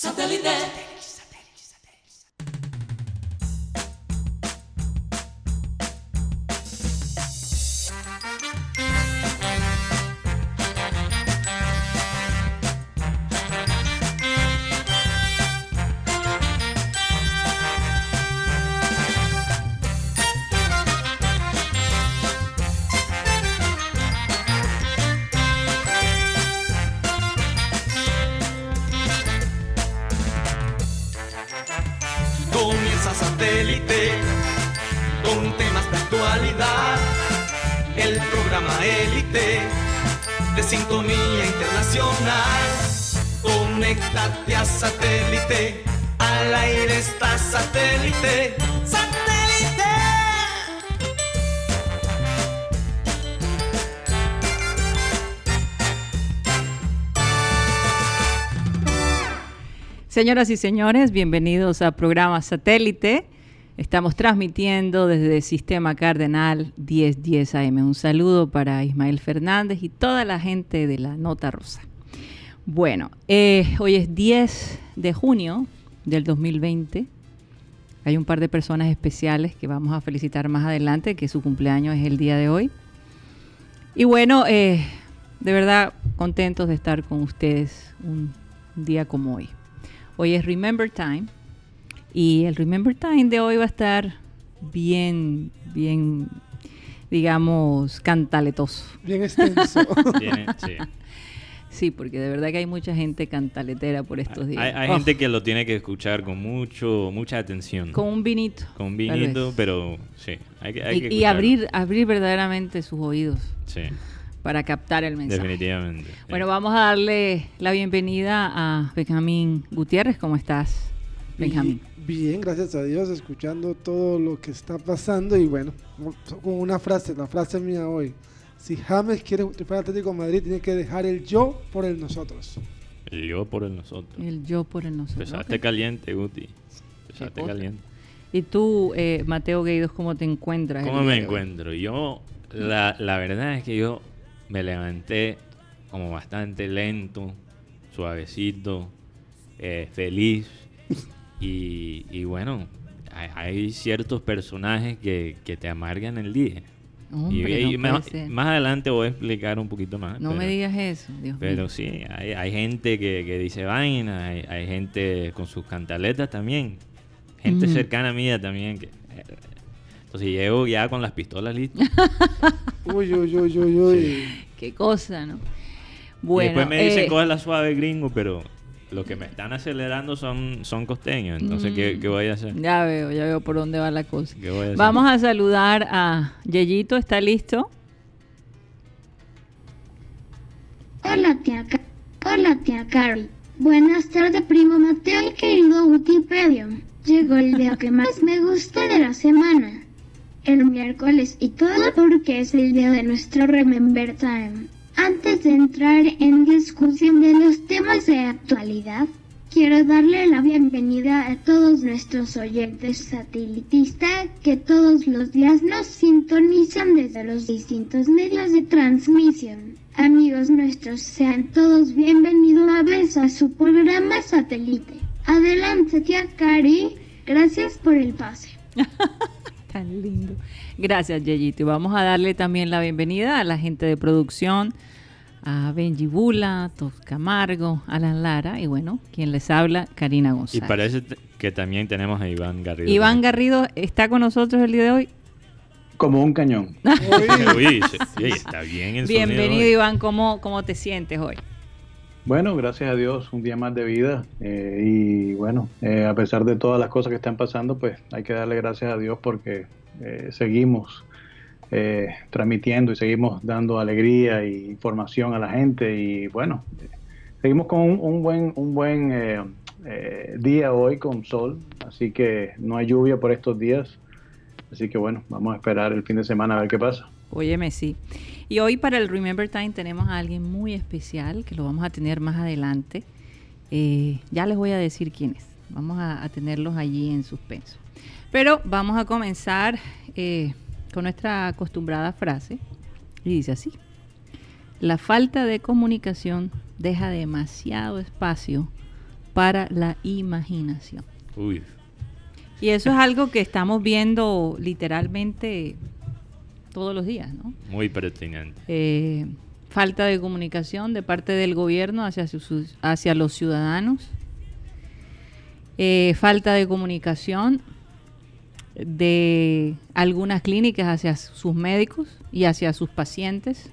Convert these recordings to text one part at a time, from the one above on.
Satellite. Señoras y señores, bienvenidos a programa Satélite. Estamos transmitiendo desde Sistema Cardenal 1010 AM. Un saludo para Ismael Fernández y toda la gente de la Nota Rosa. Bueno, eh, hoy es 10 de junio del 2020. Hay un par de personas especiales que vamos a felicitar más adelante, que su cumpleaños es el día de hoy. Y bueno, eh, de verdad contentos de estar con ustedes un día como hoy. Hoy es Remember Time y el Remember Time de hoy va a estar bien, bien, digamos, cantaletoso. Bien extenso. sí. Sí, porque de verdad que hay mucha gente cantaletera por estos días. Hay, gente que lo tiene que escuchar con mucho, mucha atención. Con un vinito. Con un vinito, pero sí. Hay que, hay y, y abrir, abrir verdaderamente sus oídos. Sí para captar el mensaje. Definitivamente. Bueno, vamos a darle la bienvenida a Benjamín Gutiérrez. ¿Cómo estás, Benjamín? Bien, gracias a Dios, escuchando todo lo que está pasando y bueno, con una frase, la frase mía hoy. Si James quiere triunfar Atlético de Madrid, tiene que dejar el yo por el nosotros. El yo por el nosotros. El yo por el nosotros. Pesaste caliente, Guti. Pesaste caliente. ¿Y tú, eh, Mateo Gueidos, cómo te encuentras? ¿Cómo me encuentro? Yo, la, la verdad es que yo me levanté como bastante lento, suavecito, eh, feliz. Y, bueno, hay, ciertos personajes que, te amargan el día. y, más, adelante voy a explicar un poquito más. No me digas eso, Dios Pero sí, hay, gente que, dice vaina, hay, gente con sus cantaletas también. Gente cercana a mía también. Que, eh, entonces llego ya con las pistolas listas. uy, uy, uy, uy, uy. Qué cosa, ¿no? Bueno, y después me dicen, eh, coge la suave gringo, pero lo que me están acelerando son, son costeños. Entonces, ¿qué, mm. voy a hacer? Ya veo, ya veo por dónde va la cosa. Vamos a saludar a Yeyito, ¿está listo? Hola, tía, Hola, tía Carly. Buenas tardes, primo Mateo y querido Wikipedia. Llegó el día que más me gusta de la semana el miércoles y todo porque es el día de nuestro Remember Time. Antes de entrar en discusión de los temas de actualidad, quiero darle la bienvenida a todos nuestros oyentes satelitistas que todos los días nos sintonizan desde los distintos medios de transmisión. Amigos nuestros, sean todos bienvenidos una vez a su programa satélite. Adelante, tía Cari. Gracias por el pase. Tan lindo. Gracias, Yeyito. Y vamos a darle también la bienvenida a la gente de producción, a Benji Bula, Tos Camargo, Alan Lara y bueno, quien les habla, Karina González. Y parece que también tenemos a Iván Garrido. Iván Garrido está con nosotros el día de hoy. Como un cañón. Uy, está bien Bienvenido, Iván. ¿Cómo, ¿Cómo te sientes hoy? Bueno, gracias a Dios, un día más de vida eh, y bueno, eh, a pesar de todas las cosas que están pasando, pues hay que darle gracias a Dios porque eh, seguimos transmitiendo y seguimos dando alegría e información a la gente y bueno, seguimos con un, buen, un buen día hoy con sol, así que no hay lluvia por estos días, así que bueno, vamos a esperar el fin de semana a ver qué pasa. Óyeme, sí. Y hoy para el Remember Time tenemos a alguien muy especial que lo vamos a tener más adelante. Eh, ya les voy a decir quién es. Vamos a, tenerlos allí en suspenso. Pero vamos a comenzar eh, con nuestra acostumbrada frase. Y dice así. La falta de comunicación deja demasiado espacio para la imaginación. Uy, Y eso es algo que estamos viendo literalmente todos los días, ¿no? muy pertinente. Eh, falta de comunicación de parte del gobierno hacia, sus- hacia los ciudadanos. Eh, falta de comunicación de algunas clínicas hacia sus médicos y hacia sus pacientes.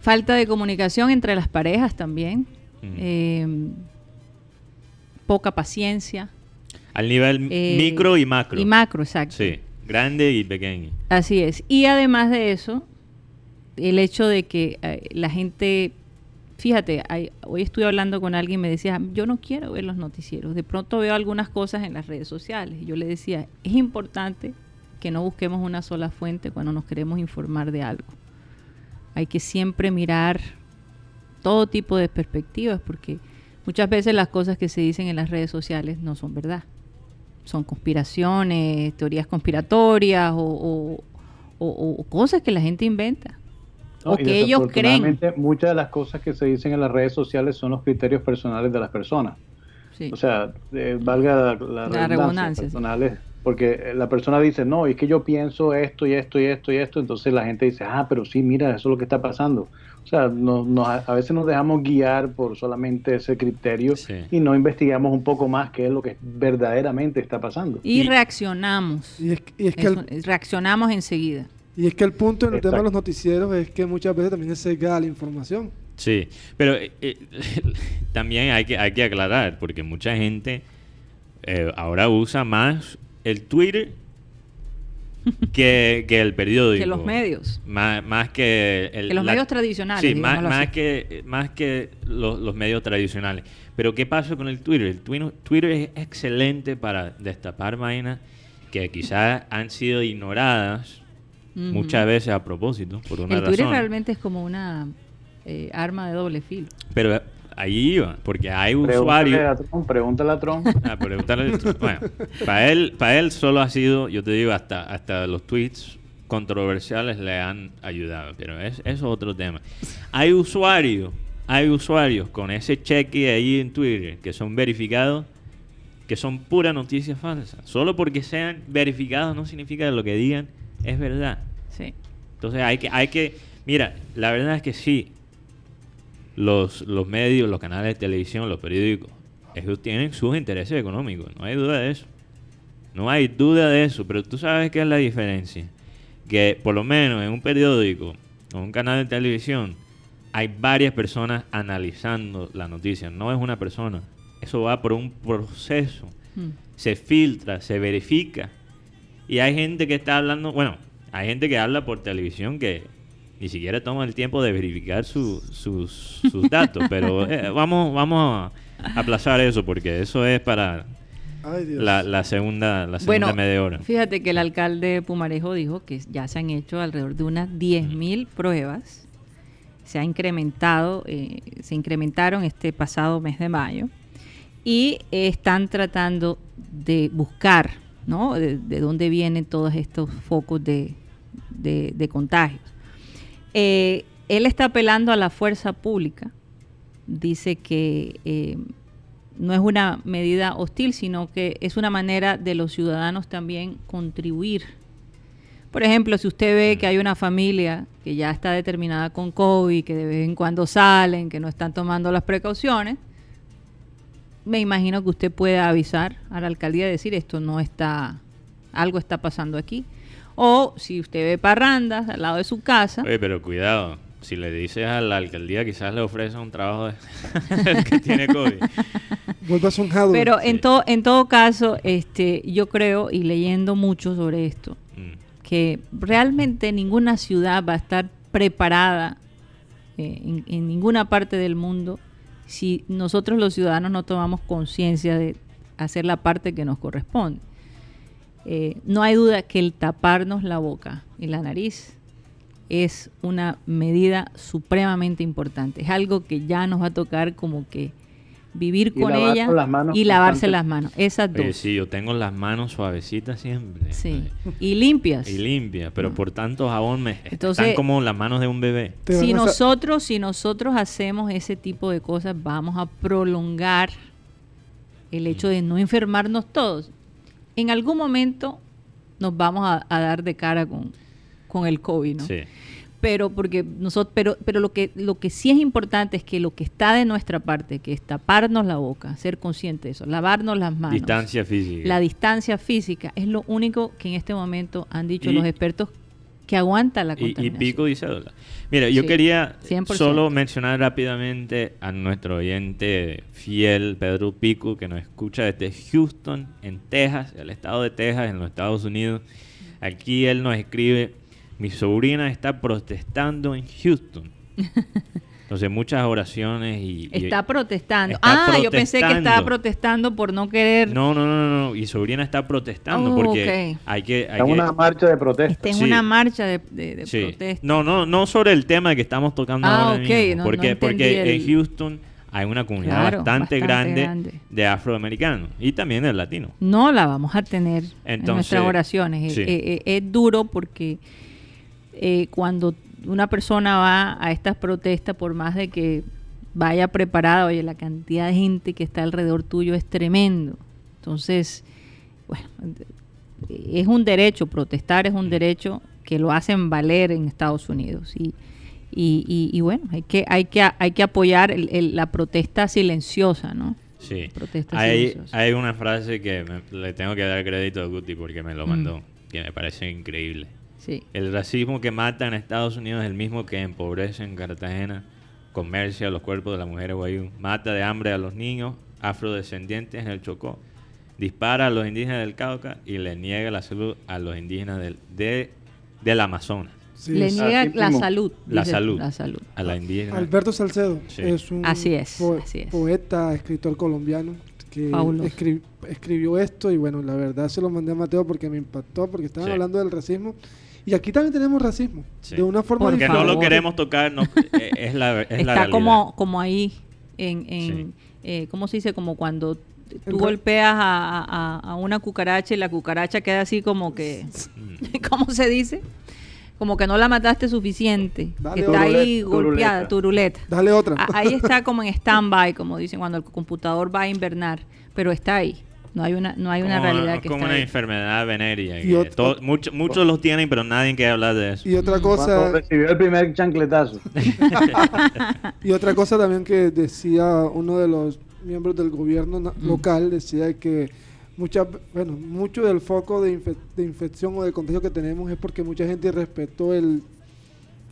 Falta de comunicación entre las parejas también. Mm. Eh, poca paciencia. Al nivel Eh, micro y macro. Y macro, exacto. Sí, grande y pequeño. Así es. Y además de eso, el hecho de que eh, la gente, fíjate, hay- hoy estuve hablando con alguien y me decía, yo no quiero ver los noticieros. De pronto veo algunas cosas en las redes sociales. Y yo le decía, es importante que no busquemos una sola fuente cuando nos queremos informar de algo. Hay que siempre mirar todo tipo de perspectivas porque muchas veces las cosas que se dicen en las redes sociales no son verdad son conspiraciones, teorías conspiratorias o, o- o- o cosas que la gente inventa. No, o que ellos creen. Muchas de las cosas que se dicen en las redes sociales son los criterios personales de las personas. Sí. O sea, eh, valga la, la redundancia, sí. Porque eh, la persona dice, no, es que yo pienso esto y esto y esto y esto, entonces la gente dice, ah, pero sí, mira, eso es lo que está pasando. O sea, no- no- a veces nos dejamos guiar por solamente ese criterio Sí. y no investigamos un poco más qué es lo que verdaderamente está pasando. y, y- reaccionamos. Y es, y es que Eso- el, reaccionamos enseguida. y es que el punto en el tema de los noticieros es que muchas veces también es sesgada la información. Sí, pero eh, eh, también hay que, hay que aclarar, porque mucha gente eh, ahora usa más el Twitter que, que el periódico. Que los medios. Más, más que... el- Que los la- medios tradicionales, Sí, más, más que, más que los, los medios tradicionales. Pero ¿qué pasa con el Twitter? El Twitter, es excelente para destapar vainas que quizás han sido ignoradas muchas veces a propósito, por una El Twitter realmente es como una eh, arma de doble filo. Pero ahí iba, porque hay Pregúntale usuarios... a Trump, pregúntale a Trump. Ah, bueno, para él, para él solo ha sido, yo te digo, hasta, hasta los tweets controversiales le han ayudado, pero es, eso es otro tema. Hay usuarios, hay usuarios con ese cheque ahí en Twitter que son verificados, que son pura noticia falsa. Solo porque sean verificados no significa que lo que digan es verdad. Sí. Entonces hay que, hay que, mira, la verdad es que sí, los, los medios, los canales de televisión, los periódicos, ellos tienen sus intereses económicos, no hay duda de eso. No hay duda de eso, pero tú sabes qué es la diferencia. Que por lo menos en un periódico o un canal de televisión hay varias personas analizando la noticia, no es una persona. Eso va por un proceso Mm. se filtra, se verifica. Y hay gente que está hablando, bueno, hay gente que habla por televisión que ni siquiera toma el tiempo de verificar su- sus, sus datos. Pero eh, vamos, vamos a aplazar eso porque eso es para Ay, Dios. la, la segunda, la segunda Bueno, media hora. fíjate que el alcalde de Pumarejo dijo que ya se han hecho alrededor de unas 10.000 pruebas. Se ha incrementado, eh, se incrementaron este pasado mes de mayo y eh, están tratando de buscar, ¿no? De, de dónde vienen todos estos focos de, de- de contagios. Eh, él está apelando a la fuerza pública. Dice que eh, no es una medida hostil, sino que es una manera de los ciudadanos también contribuir. Por ejemplo, si usted ve que hay una familia que ya está determinada con COVID, que de vez en cuando salen, que no están tomando las precauciones, me imagino que usted puede avisar a la alcaldía y decir esto no está, algo está pasando aquí. O si usted ve parrandas al lado de su casa, Oye, pero cuidado. Si le dices a la alcaldía, quizás le ofrece un trabajo de el que tiene COVID. Vuelvas un jado. pero en todo en todo caso, este, yo creo y leyendo mucho sobre esto, Mm. que realmente ninguna ciudad va a estar preparada eh, en, en ninguna parte del mundo si nosotros los ciudadanos no tomamos conciencia de hacer la parte que nos corresponde. Eh, no hay duda que el taparnos la boca y la nariz es una medida supremamente importante. Es algo que ya nos va a tocar como que vivir Y con ella las manos y lavarse las manos. Esas Oye, dos. sí, yo tengo las manos suavecitas siempre. Sí. Oye, Y limpias. Y limpias, pero por tanto jabón me Entonces- están como las manos de un bebé. Si nosotros, si nosotros hacemos ese tipo de cosas, vamos a prolongar el hecho de no enfermarnos todos. En algún momento nos vamos a, a dar de cara con, con el COVID, ¿no? Sí. Pero porque nosotros, pero, pero lo que lo que sí es importante es que lo que está de nuestra parte, que es taparnos la boca, ser consciente de eso, lavarnos las manos, Distancia física. la distancia física, es lo único que en este momento han dicho Y- los expertos que aguanta la y, y contaminación. pico y cédula. Mira, yo Sí, quería 100%. solo mencionar rápidamente a nuestro oyente fiel, Pedro Pico, que nos escucha desde Houston, en Texas, el estado de Texas, en los Estados Unidos. Aquí él nos escribe, mi sobrina está protestando en Houston. Entonces muchas oraciones y... y- Está protestando. Está ah, yo pensé que estaba protestando. por no querer. No, no, no, no, no, y sobrina está protestando Oh, porque hay que... Hay Está que- una marcha de protesta. Está en Sí. una marcha de, de- de Sí. protesta. No, no, no sobre el tema que estamos tocando Ah, ahora ok, mismo, no- porque, no porque el- en Houston hay una comunidad Claro, bastante, bastante grande, grande. de afroamericanos y también de latinos. No la vamos a tener en nuestras oraciones. sí. Eh, es duro porque eh, cuando una persona va a estas protestas, por más de que vaya preparada, oye, la cantidad de gente que está alrededor tuyo es tremendo. Entonces, bueno, es un derecho, protestar es un derecho que lo hacen valer en Estados Unidos. Y, y, y- y bueno, hay que, hay que, hay que apoyar el- el- la protesta silenciosa, ¿no? Sí. Protesta Hay, silenciosa. hay una frase que me- le tengo que dar crédito a Guti porque me lo Mm. mandó, que me parece increíble. Sí. El racismo que mata en Estados Unidos es el mismo que empobrece en Cartagena, comercia los cuerpos de las mujeres guayú, mata de hambre a los niños afrodescendientes en el Chocó, dispara a los indígenas del Cauca y le niega la salud a los indígenas del, de, del Amazonas, Sí, Le niega la salud. La salud. La salud. a la indígena. Alberto Salcedo Sí. es un Así es, así es. poeta, escritor colombiano que escri- escribió esto y bueno, la verdad se lo mandé a Mateo porque me impactó, porque estaban Sí. hablando del racismo. Y aquí también tenemos racismo, Sí. de una forma Por Porque no lo queremos tocar, no, eh, es la, es la Está como, como ahí, en, en Sí. eh, ¿cómo se dice? Como cuando tú golpeas a, a- a una cucaracha y la cucaracha queda así como que, Mm. ¿cómo se dice? Como que no la mataste suficiente. Dale que está ahí golpeada, turuleta. Dale otra. A- Ahí está como en stand-by, como dicen, cuando el computador va a invernar. Pero está ahí. No hay una, no hay una como, realidad que como está una ahí. enfermedad que todo- ot- mucho- muchos los tienen, pero nadie quiere hablar de eso. Y otra Cuando cosa, recibió el primer chancletazo. y otra cosa también que decía uno de los miembros del gobierno Mm. local, decía que mucha, bueno, mucho del foco de, infe- de infección o de contagio que tenemos es porque mucha gente respetó el,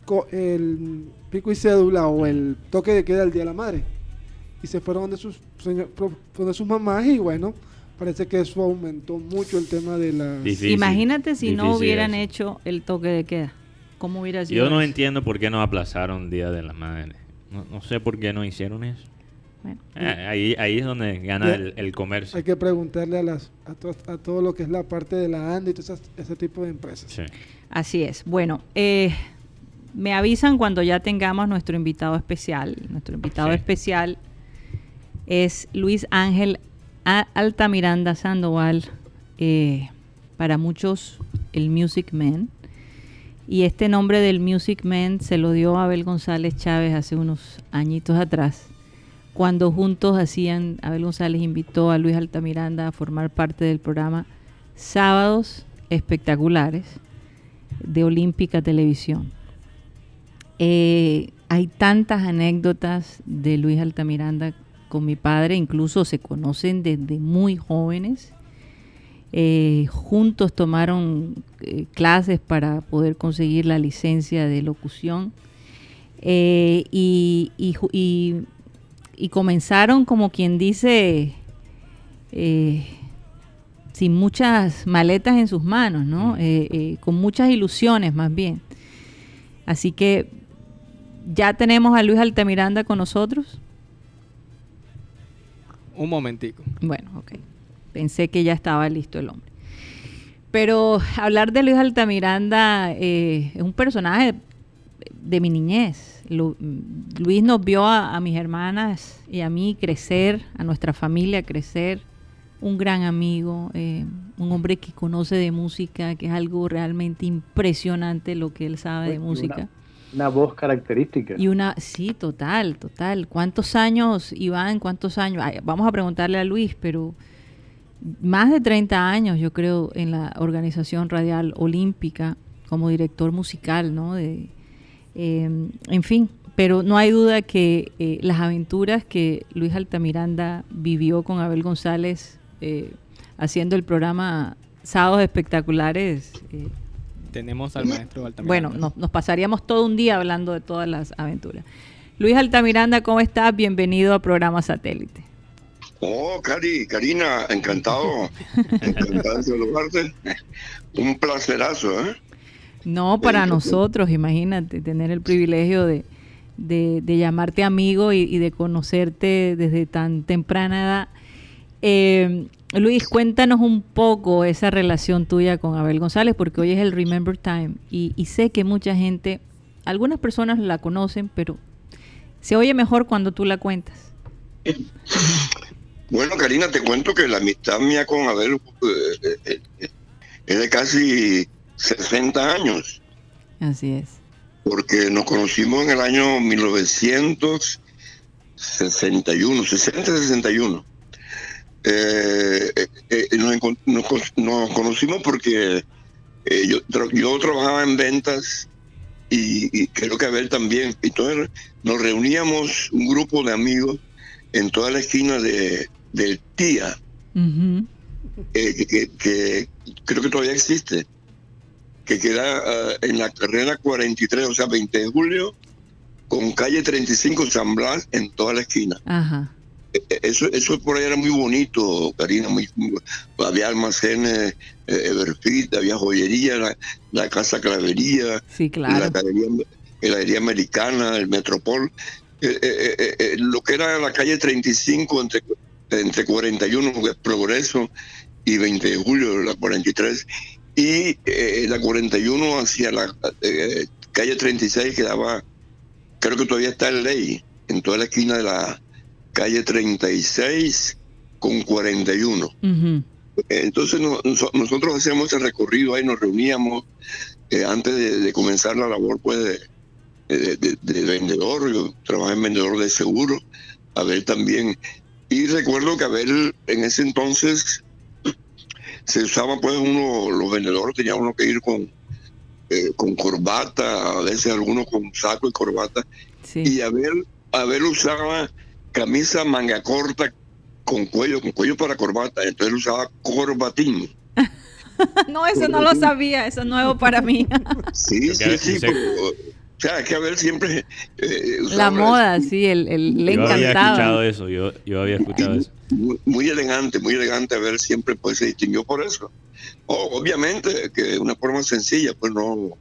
co- el pico y cédula o el toque de queda del Día de la Madre. Y se fueron donde sus, donde sus mamás y bueno, parece que eso aumentó mucho el tema de la... Difícil, Imagínate si no hubieran eso. hecho el toque de queda. ¿Cómo hubiera sido? Yo no eso? entiendo por qué no aplazaron Día de la Madre. No, no sé por qué no hicieron eso. Bueno, Eh, ahí, ahí es donde gana Ya. el, el comercio. Hay que preguntarle a, las, a, to- a todo lo que es la parte de la ANDA y todo esas- ese tipo de empresas. Sí. Así es. Bueno, eh, me avisan cuando ya tengamos nuestro invitado especial. Nuestro invitado Sí. especial es Luis Ángel A- Altamiranda Sandoval, eh, para muchos el Music Man. Y este nombre del Music Man se lo dio Abel González Chávez hace unos añitos atrás, cuando juntos hacían, Abel González invitó a Luis Altamiranda a formar parte del programa Sábados Espectaculares de Olímpica Televisión. Eh, hay tantas anécdotas de Luis Altamiranda con mi padre, incluso se conocen desde muy jóvenes. Eh, juntos tomaron eh, clases para poder conseguir la licencia de locución Eh, y, y y- y comenzaron como quien dice sin muchas maletas en sus manos, ¿no? Eh, con muchas ilusiones más bien. Así que ya tenemos a Luis Altamiranda con nosotros. Un momentico. Bueno, ok. Pensé que ya estaba listo el hombre. Pero hablar de Luis Altamiranda eh, es un personaje de mi niñez. Luis nos vio a, mis hermanas y a mí crecer, a nuestra familia crecer, un gran amigo, eh, un hombre que conoce de música, que es algo realmente impresionante lo que él sabe de música. Una, voz característica. Y una, sí, total, total. ¿Cuántos años, Iván? ¿Cuántos años? vamos a preguntarle a Luis, pero más de 30 años, yo creo, en la Organización Radial Olímpica como director musical, ¿no? De, Em, en fin, pero no hay duda que eh, las aventuras que Luis Altamiranda vivió con Abel González eh, haciendo el programa Sábados Espectaculares. Tenemos al maestro Altamiranda. Bueno, nos, pasaríamos todo un día hablando de todas las aventuras. Luis Altamiranda, ¿cómo estás? Bienvenido a Programa Satélite. Oh, Cari, Karina, encantado. encantado de saludarte. Un placerazo, ¿eh? No, para nosotros, imagínate, tener el privilegio de, llamarte amigo y, de conocerte desde tan temprana edad. Eh, Luis, cuéntanos un poco esa relación tuya con Abel González, porque hoy es el Remember Time y, y sé que mucha gente, algunas personas la conocen, pero se oye mejor cuando tú la cuentas. Bueno, Karina, te cuento que la amistad mía con Abel eh, eh, es de casi 60 años. Así es. Porque nos conocimos en el año 1961, 60-61. Eh, eh, eh, nos, conocimos porque yo, yo trabajaba en ventas y, creo que Abel también. Entonces nos reuníamos un grupo de amigos en toda la esquina de, del TIA, que, creo que todavía existe que queda ah, en la carrera 43, o sea, 20 de julio, con calle 35 San Blas en toda la esquina. Ajá. Eso, eso por ahí era muy bonito, Karina. Muy, había almacenes, eh, Everfit, había joyería, la, Casa Clavería, sí, claro. la heladería americana, el Metropol. Eh, eh, lo que era la calle 35 entre, entre 41, Progreso, y 20 de julio, la 43 y eh, la 41 hacia la eh, calle 36 quedaba, creo que todavía está en ley, en toda la esquina de la calle 36 con 41. Entonces nosotros hacíamos el recorrido ahí, nos reuníamos eh, antes de, comenzar la labor pues de, de, vendedor, yo trabajé en vendedor de seguro, Abel también. Y recuerdo que Abel en ese entonces se usaba pues uno, los vendedores tenían uno que ir con, eh, con corbata, a veces algunos con saco y corbata. Y Abel, Abel usaba camisa manga corta con cuello, con cuello para corbata, entonces usaba corbatín. no, eso no lo sabía, eso es nuevo para mí. sí, sí, sí, o sea, que Abel siempre... Eh, la moda, sí, el, el, le yo encantaba. Había escuchado eso, yo, yo había escuchado eso. Muy, elegante, muy elegante. Abel siempre pues se distinguió por eso. obviamente que de una forma sencilla, pues no,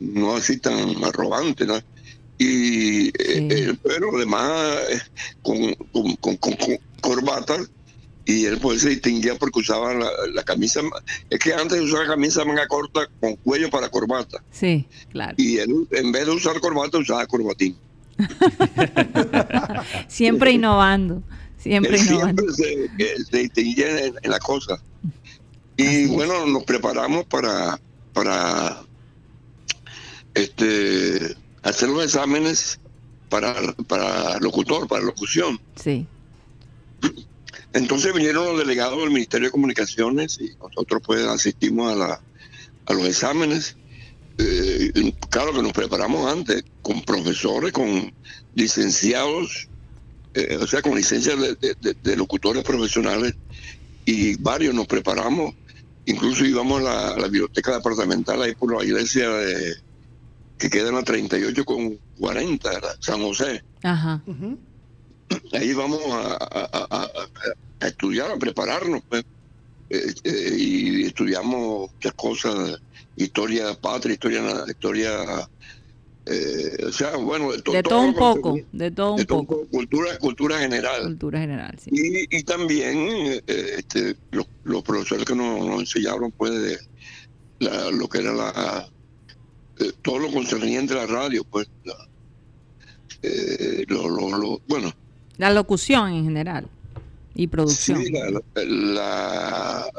no así tan arrogante, ¿no? Y, eh, pero además eh, con, con, con, con corbatas y él pues se distinguía porque usaba la, camisa, es que antes usaba camisa manga corta con cuello para corbata. Sí, claro. Y él en vez de usar corbata usaba corbatín. siempre innovando, siempre innovando. Siempre se, distinguía en, la cosa. Y bueno, nos preparamos para, para este hacer los exámenes para, para locutor, para locución. Sí. Entonces vinieron los delegados del Ministerio de Comunicaciones y nosotros pues asistimos a, la, a los exámenes. Eh, claro que nos preparamos antes con profesores, con licenciados, eh, o sea, con licencias de, locutores profesionales y varios nos preparamos. Incluso íbamos a la, biblioteca departamental ahí por la iglesia de, que queda en la 38 con 40, San José. Ajá ahí vamos a, estudiar, a prepararnos, pues. eh, eh, y estudiamos muchas cosas, historia patria, historia, historia, eh, o sea, bueno, de, todo, un poco, de todo un poco, cultura, cultura general, cultura general, sí. y, también este, los, profesores que nos, enseñaron, pues, lo que era la todo lo concerniente a la radio, pues, eh, lo, lo, lo- bueno, La locución en general y producción. sí, la, la-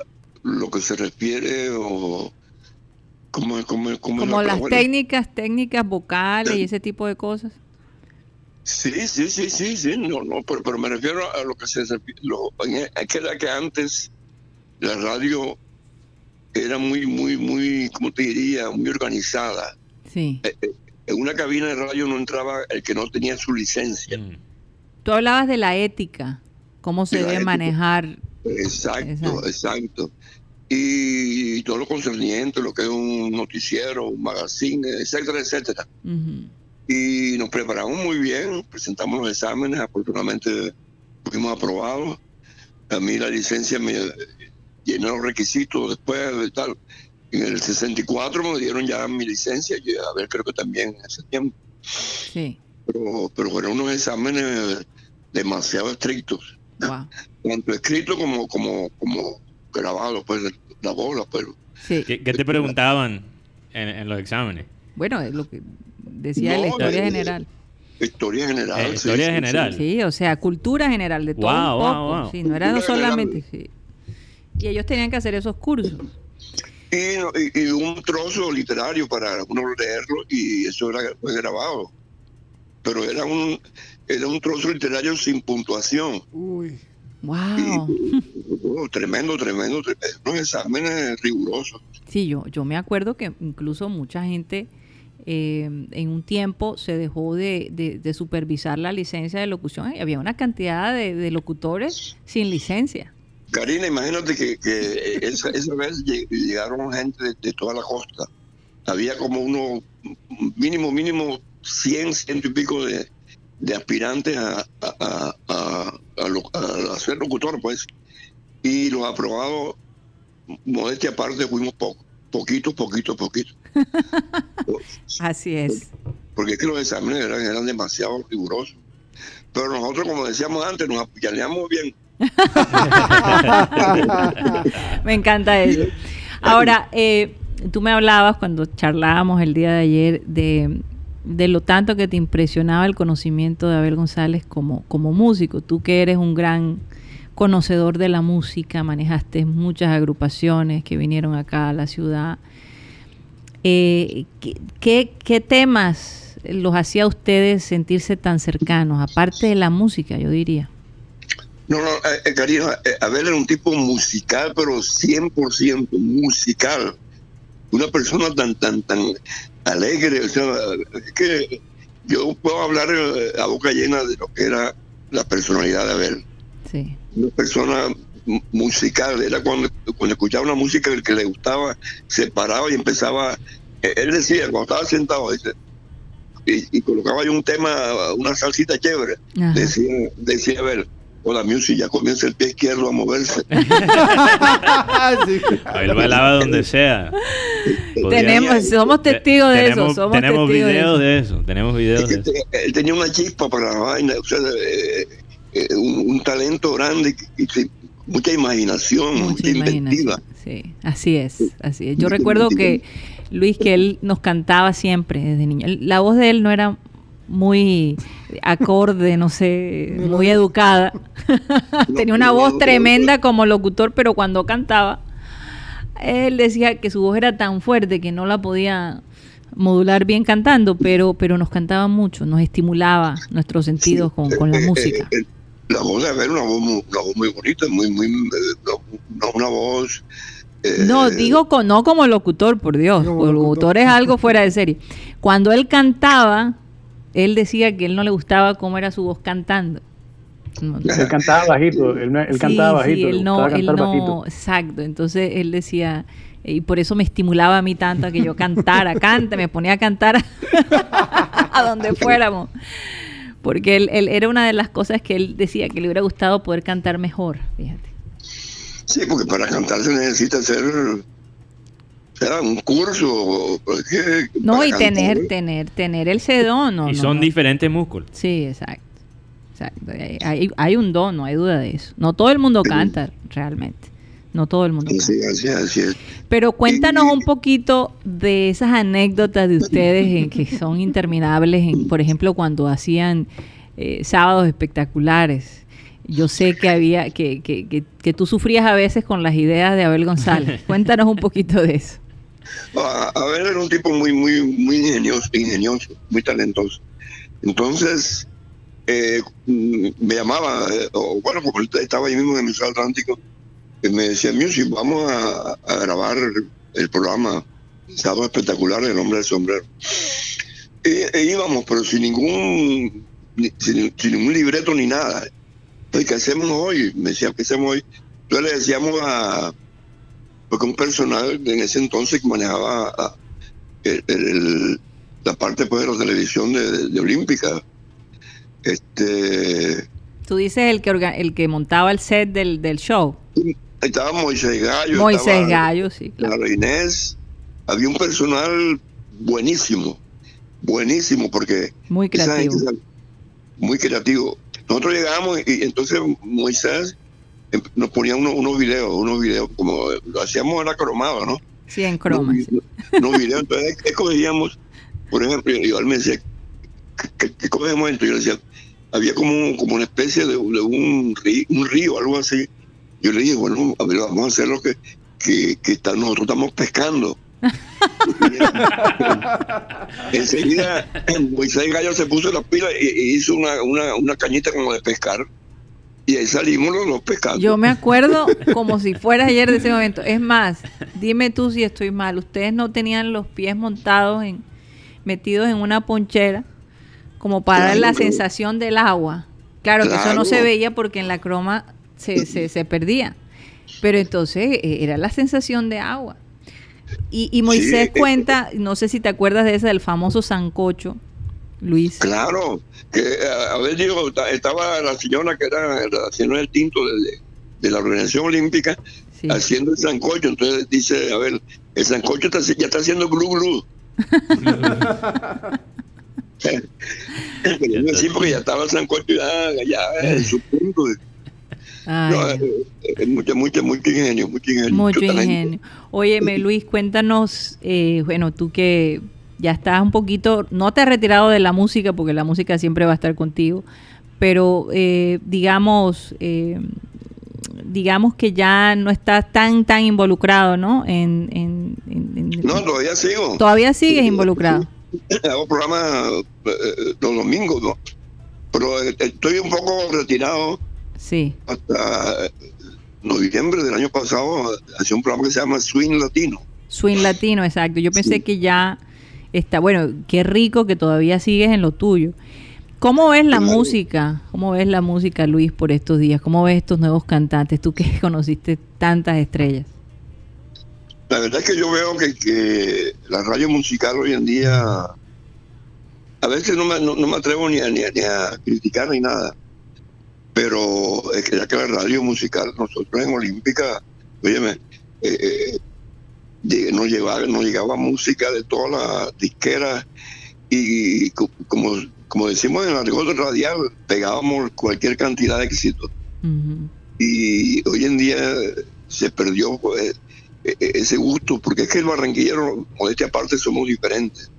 lo que se refiere o cómo es Como la- las técnicas, técnicas vocales y ese tipo de cosas. Sí, sí, sí, sí, sí, no, no, pero, pero me refiero a lo que se refiere, lo, aquella que antes la radio era muy, muy, muy, ¿cómo te diría? Muy organizada. Sí. En una cabina de radio no entraba el que no tenía su licencia. Mm. Tú hablabas de la ética, cómo se De debe manejar. Exacto, Exacto. exacto. Y, todo lo concerniente, lo que es un noticiero, un magazine, etcétera, etcétera. Y nos preparamos muy bien, presentamos los exámenes, afortunadamente fuimos aprobados. A mí la licencia me llené los requisitos después de tal. En el 64 me dieron ya mi licencia, y a ver, creo que también en ese tiempo. Sí. Pero, pero fueron unos exámenes demasiado estrictos, Wow. tanto escritos como, como, como grabados, pues la bola, pero Sí. ¿Qué, qué te preguntaban en, en los exámenes? Bueno, es lo que decía de la No, historia eh, general. historia general. Eh, sí, historia sí, general. Sí, o sea, cultura general de todo Wow, un wow, poco. wow. Sí, no era no solamente. Y ellos tenían que hacer esos cursos. Y, no- y- y un trozo literario para uno leerlo y eso era fue grabado. Pero era un era un trozo literario sin puntuación. Uy. Wow. Oh, tremendo, tremendo, tremendo. Unos exámenes rigurosos. Sí, yo, yo me acuerdo que incluso mucha gente eh, en un tiempo se dejó de, de- de supervisar la licencia de locución y había una cantidad de, de locutores sin licencia. Karina, imagínate que, que esa, esa vez lle- llegaron gente de, de toda la costa. Había como unos mínimo, mínimo 100, ciento y pico de, de aspirantes a, a, a, a- ser locutor, pues. Y los aprobados, modestia aparte, fuimos pocos. Poquitos, poquitos, poquitos. Así es. Porque es que los exámenes eran, eran demasiado rigurosos. Pero nosotros, como decíamos antes, nos apoyamos bien. Me encanta eso. Ahora, eh, tú me hablabas cuando charlábamos el día de ayer de, de lo tanto que te impresionaba el conocimiento de Abel González como, como músico. Tú que eres un gran conocedor de la música, manejaste muchas agrupaciones que vinieron acá a la ciudad. Eh, ¿qué, qué, qué temas los hacía a ustedes sentirse tan cercanos? Aparte de la música, yo diría. No, no, eh, eh, Karina, eh, Abel era un tipo musical, pero 100% musical. Una persona tan, tan, tan alegre. O sea, es que yo puedo hablar eh, a boca llena de lo que era la personalidad de Abel. Sí. Una persona mu- musical. Era cuando, cuando escuchaba una música que le gustaba, se paraba y empezaba. eh, Él decía, cuando estaba sentado, dice, y, y colocaba yo un tema, una salsita chévere. Ajá. Decía, decía Abel, o la music ya comienza el pie izquierdo a moverse. Sí. Él bailaba donde sea. Podía- Tenemos, somos testigos de tenemos, eso, somos tenemos testigos de videos eso. de eso. Tenemos videos de Es que eso. te- él tenía una chispa para la vaina, o sea, eh, eh, un, un talento grande y, y mucha imaginación, mucha, imaginación. Sí, así es, así es. Yo recuerdo que Luis, que él nos cantaba siempre desde niño. La voz de él no era muy acorde, no sé, muy educada. Tenía una voz tremenda como locutor, pero cuando cantaba, él decía que su voz era tan fuerte que no la podía modular bien cantando, pero, pero nos cantaba mucho, nos estimulaba nuestros sentidos con, con la Eh, eh, música. eh, la voz de Abel, una voz muy, una voz muy bonita, muy, muy, eh, una, voz. eh, No, digo con, no como locutor, por Dios. Como el locutor. locutor es algo fuera de serie. Cuando él cantaba, él decía que él no le gustaba cómo era su voz cantando. No, Él cantaba bajito, él, no- él sí, cantaba sí, bajito, él no, él no, bajito. exacto. Entonces él decía, y por eso me estimulaba a mí tanto a que yo cantara, cante, me ponía a cantar a donde fuéramos. Porque él, él- era una de las cosas que él decía que le hubiera gustado poder cantar mejor, fíjate. Sí, porque para cantar se necesita hacer o sea, un curso. porque No, para y cantar- tener, tener, tener el sedón. No, y no, son no. diferentes músculos. Sí, exacto. exacto. Hay, hay- hay un don, no hay duda de eso. No todo el mundo canta realmente. No todo el mundo. Así, así, así es. Pero cuéntanos Y- un poquito de esas anécdotas de ustedes en que son interminables, en, por ejemplo, cuando hacían eh, sábados espectaculares. Yo sé que había que, que, que, que tú sufrías a veces con las ideas de Abel González. Cuéntanos un poquito de eso. A, ver, era un tipo muy, muy, muy ingenioso, ingenioso, muy talentoso. Entonces, eh, mm, me llamaba, eh, bueno, él estaba ahí mismo en el Museo Atlántico, que me decía, Music, vamos a, grabar el programa Sábado Espectacular, El Hombre del Sombrero. E, íbamos, pero sin ningún, ni- sin, sin ningún libreto ni nada. Entonces, ¿qué hacemos hoy? Me decía, ¿qué hacemos hoy? Entonces le decíamos a, porque un personal en ese entonces que manejaba a- el- el- la parte pues, de la televisión de, de- de Olímpica. Este, Tú dices el que el que montaba el set del, del show. estaba Moisés Gallo. Moisés estaba Gallo, sí. claro. Clara Inés. Había un personal buenísimo, buenísimo, porque Muy creativo. gente muy creativo. Nosotros llegamos y, entonces Moisés nos ponía unos, unos videos, unos videos como lo hacíamos era cromado, ¿no? Sí, en croma. Unos, vi- unos videos. Entonces, ¿qué cogíamos? Por ejemplo, él me decía, ¿qué, qué cogemos esto? Yo le decía, había como, como una especie de, de un, río, un río, algo así. Yo le dije, bueno, a ver, vamos a hacer lo que, que, que está- nosotros estamos pescando. Enseguida Moisés Gallo se puso las pilas y, y hizo una, una, una cañita como de pescar. Y ahí salimos los dos. Yo me acuerdo como si fuera ayer de ese momento. Es más, dime tú si estoy mal. Ustedes no tenían los pies montados en metidos en una ponchera como para dar la sensación del agua. Claro, que eso no se veía porque en la croma se, se, se perdía. Pero entonces eh, era la sensación de agua. Y, y Moisés Sí. cuenta, no sé si te acuerdas de ese, del famoso sancocho, Luis. Claro, que eh, a ver, digo, ta- estaba la señora que era la señora del tinto de, de la organización olímpica Sí. haciendo el sancocho. Entonces dice, a ver, el sancocho está, ya está haciendo glu glu. sí, porque ya estaba el sancocho ya, ya en su punto. No, eh, eh, mucho, mucho, mucho ingenio, mucho ingenio. Mucho talento. ingenio. Óyeme, Luis, cuéntanos, eh, bueno, tú que ya estás un poquito, no te has retirado de la música, porque la música siempre va a estar contigo, pero eh, digamos, eh, digamos que ya no estás tan, tan involucrado, ¿no? En, en- No, todavía sigo. Todavía sigues involucrado. Hago programas eh, los domingos, ¿no? Pero eh, estoy un poco retirado Sí. hasta noviembre del año pasado hacía un programa que se llama Swing Latino. Swing latino, exacto. Yo pensé Sí. que ya está, bueno, qué rico que todavía sigues en lo tuyo. ¿Cómo ves la música? ¿Cómo ves la música, Luis, por estos días? ¿Cómo ves estos nuevos cantantes? Tú que conociste tantas estrellas. La verdad es que yo veo que, que la radio musical hoy en día, a veces no me, no, no me atrevo ni a, ni, a, ni a criticar ni nada, pero es que ya que la radio musical, nosotros en Olímpica, óyeme, eh, eh, nos, llegaba música de todas las disqueras y co- como, como decimos en el argot radial, pegábamos cualquier cantidad de éxitos. Ujú. y hoy en día se perdió pues, e- e- ese gusto, porque es que el barranquillero, modestia aparte, somos diferentes.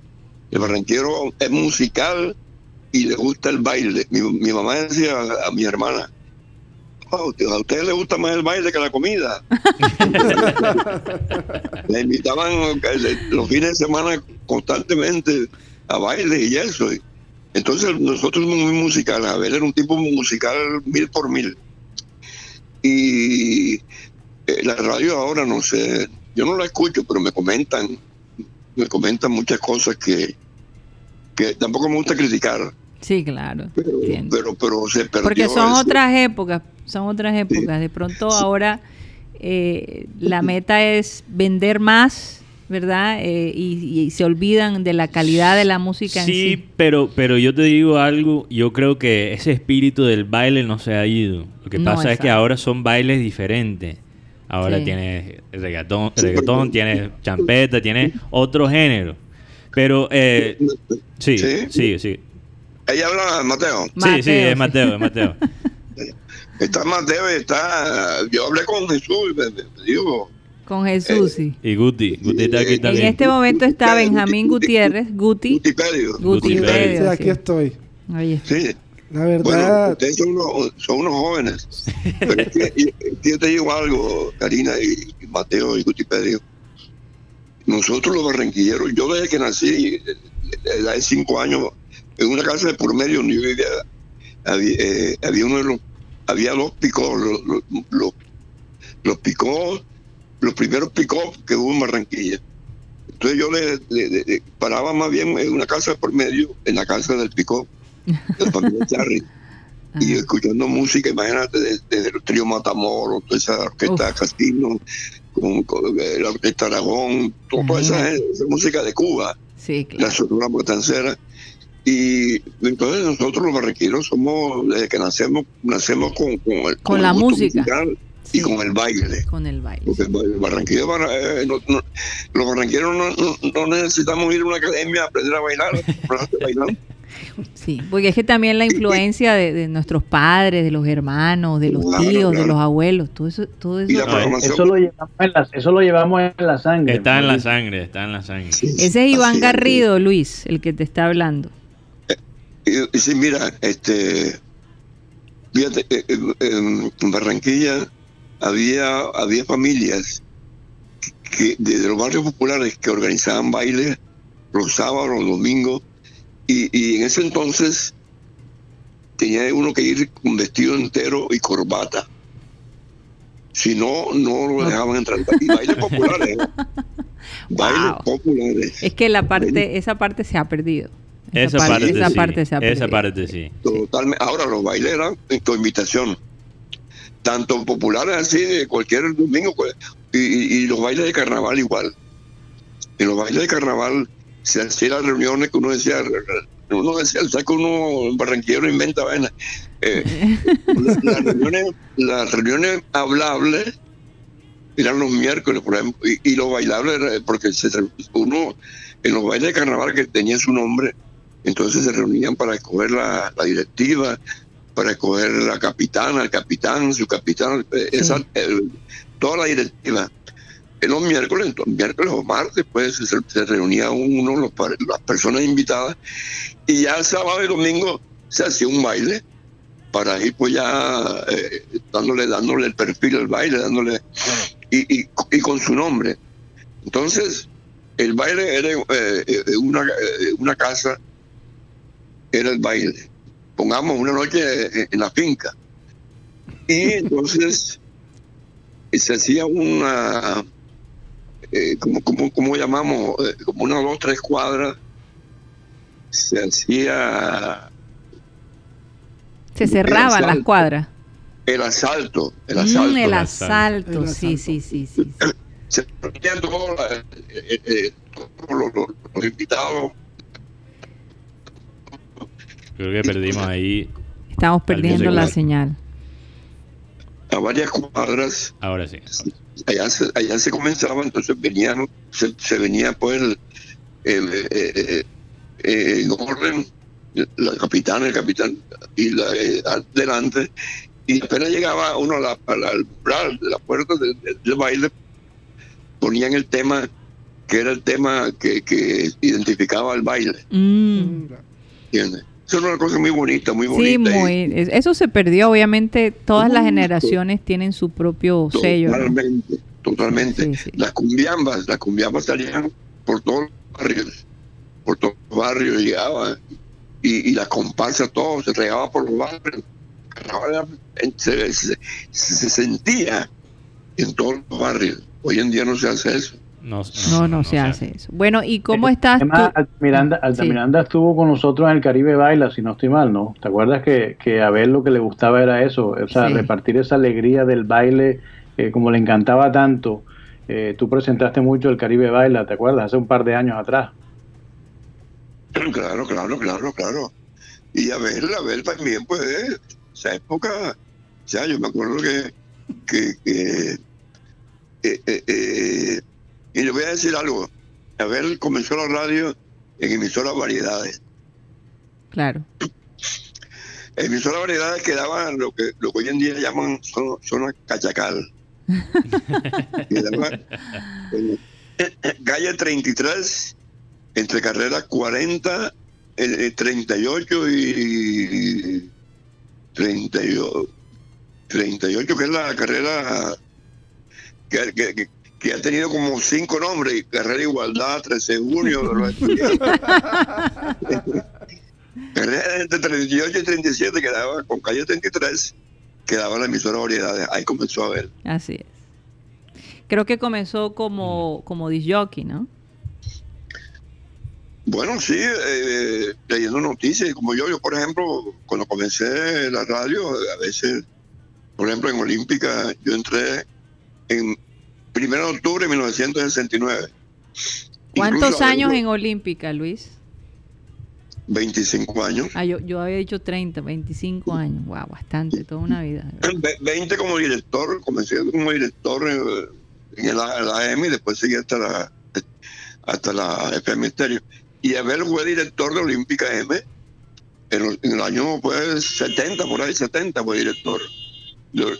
El barranquillero es musical y le gusta el baile. Mi, mi mamá decía a, a mi hermana, "Oh, a usted le gusta más el baile que la comida. Le invitaban eh, los fines de semana constantemente a baile y eso. Entonces nosotros somos muy musicales. Abel era un tipo musical mil por mil. Y eh, la radio ahora, no sé, yo no la escucho, pero me comentan, me comentan muchas cosas que, que tampoco me gusta criticar, Sí, claro. pero, entiendo. pero, pero se perdió. Porque son eso. otras épocas, son otras épocas. De pronto ahora eh, la meta es vender más, ¿verdad? Eh, y, y se olvidan de la calidad de la música Sí, en sí. pero, pero yo te digo algo, yo creo que ese espíritu del baile no se ha ido. Lo que No, pasa es que ahora son bailes diferentes. Ahora Sí. tienes reggaetón, reggaetón tienes champeta, tienes otro género. Pero eh, sí, ¿Sí? sí, sí. Ahí habla Mateo. Sí, sí, es Mateo, es Mateo. Está Mateo, está. Yo hablé con Jesús y me, me dijo. Con Jesús, sí. Y Guti, Guti está aquí En también. este momento está Benjamín Gutiérrez, Guti. Gutipedio. Sí, Gutipedio. aquí sí. estoy. Sí. La Bueno, verdad, ustedes son unos, son unos jóvenes. Pero es que, yo te digo algo, Karina y, y Mateo y Gutipedio. Nosotros los barranquilleros, yo desde que nací, eh, eh, hace cinco años, en una casa de por medio donde yo vivía, había, eh, había uno de los, había dos picos, los, los, los, los picos, los primeros picos que hubo en Barranquilla. Entonces yo le, le- le- le paraba más bien en una casa de por medio, en la casa del picó, de la familia Charry y Ajá. escuchando música, imagínate, desde, desde el trío Matamoros, toda esa orquesta Casino, con, con, la orquesta Aragón, to- toda esa, esa música de Cuba, Sí, la claro. sonora matancera. Y entonces nosotros los barranquilleros somos, desde que nacemos, nacemos con, con, el- Con la gusto música. musical Sí, y con el baile. con el baile. Porque el barranquillo, barra- eh, no- no- los barranquilleros no, no- no necesitamos ir a una academia a aprender a bailar. Sí, porque es que también la influencia de, de nuestros padres, de los hermanos, de los Claro, tíos, de los abuelos, todo eso, todo eso. Y la No, programación. Eso lo llevamos en la, eso lo llevamos en la sangre. Está en la sangre, está en la sangre. Ese es Iván es. Garrido, Luis, el que te está hablando. Y, sí, mira, este, fíjate, eh, eh, en, Barranquilla había, había familias que, de, los barrios populares que organizaban bailes los sábados, los domingos, y, y en ese entonces tenía uno que ir con vestido entero y corbata. Si no, no lo dejaban entrar. Y bailes populares. ¿eh? Bailes Wow. populares. Es que la parte, esa parte se ha perdido. Esa parte, esa sí. parte se Esa parte sí. Totalmente. Ahora los bailes eran con invitación. Tanto populares así de cualquier domingo y, los bailes de carnaval igual. En los bailes de carnaval se hacían las reuniones que uno decía, uno decía, ¿sabes que uno en barranquillero inventa vaina? Eh, las, reuniones, las reuniones hablables eran los miércoles, por ejemplo, y, y los bailables, porque se, uno en los bailes de carnaval que tenía su nombre, entonces se reunían para escoger la, la directiva, para escoger la capitana, el capitán, su capitán, eh, esa, el- toda la directiva. En los miércoles, entonces, miércoles o martes, pues se, se reunía uno, los las personas invitadas, y ya el sábado y domingo se hacía un baile para ir pues ya eh, dándole, dándole el perfil al baile, dándole y, y, y con su nombre. Entonces, el baile era una, eh, una casa, era el baile. Pongamos una noche en la finca. Y entonces se hacía una, eh, como, como, como llamamos, Eh, como una, dos, tres cuadras. Se hacía Se cerraban las cuadras. el asalto, el Mm, asalto. el asalto. El sí, asalto. sí, sí, sí. sí. se eh, eh, todos los, los- los invitados Creo que perdimos ahí. Estamos perdiendo la señal. a varias cuadras Ahora sí. allá se, allá se comenzaba entonces venían se, se venía pues el, el, eh, eh, eh, en orden la capitana el capitán y la, eh, adelante y apenas llegaba uno a la, a la- al umbral de la puerta del baile ponían el tema que era el tema que, que identificaba el baile Mm. ¿entiendes? Eso era una cosa muy bonita, muy bonita. muy, eso se perdió. Obviamente, todas las generaciones tienen su propio sello. Totalmente, totalmente. Sí, sí. Las cumbiambas, las cumbiambas salían por todos los barrios, por todos los barrios llegaban. Y, y las comparsas, todo se regaba por los barrios. Se, se- se sentía en todos los barrios. Hoy en día no se hace eso. No, No, no se hace eso. Bueno, ¿y cómo estás tú? Además, Altamiranda, estuvo con nosotros en el Caribe Baila, si no estoy mal, ¿no? ¿Te acuerdas que, que a ver lo que le gustaba era eso? O sea, Sí. repartir esa alegría del baile, eh, como le encantaba tanto. Eh, tú presentaste mucho el Caribe Baila, ¿te acuerdas? Hace un par de años atrás. Claro, claro, claro, claro. Y a ver, a ver también, pues, eh, esa época, o sea, yo me acuerdo que, que, que eh, eh, eh, y le voy a decir algo, a ver, comenzó la radio en emisoras variedades. Claro. emisora de variedades que daban lo que, lo que hoy en día llaman son, zona cachacal. calle 33, entre carreras 40, eh, 38 y 38, 38, que es la carrera que, que, que ha tenido como cinco nombres, Carrera Igualdad, 13 de junio, Carrera entre 38 y 37 quedaba, con calle 33, quedaba la emisora Variedades, ahí comenzó a ver. Así es. Creo que comenzó como, como disjockey, ¿no? Bueno, sí, eh, leyendo noticias, como yo, yo por ejemplo, cuando comencé la radio, a veces, por ejemplo, en Olímpica, yo entré en primero de octubre de 1969. ¿Cuántos años en Olímpica, Luis? 25 años. Ah, yo, yo había dicho 30, 25 años. Wow, bastante, toda una vida. 20 como director, comencé como director en, el, AM y después seguí hasta la hasta la FM Misterio. Y Abel fue director de Olímpica M en, el año pues 70, por ahí 70 fue director de,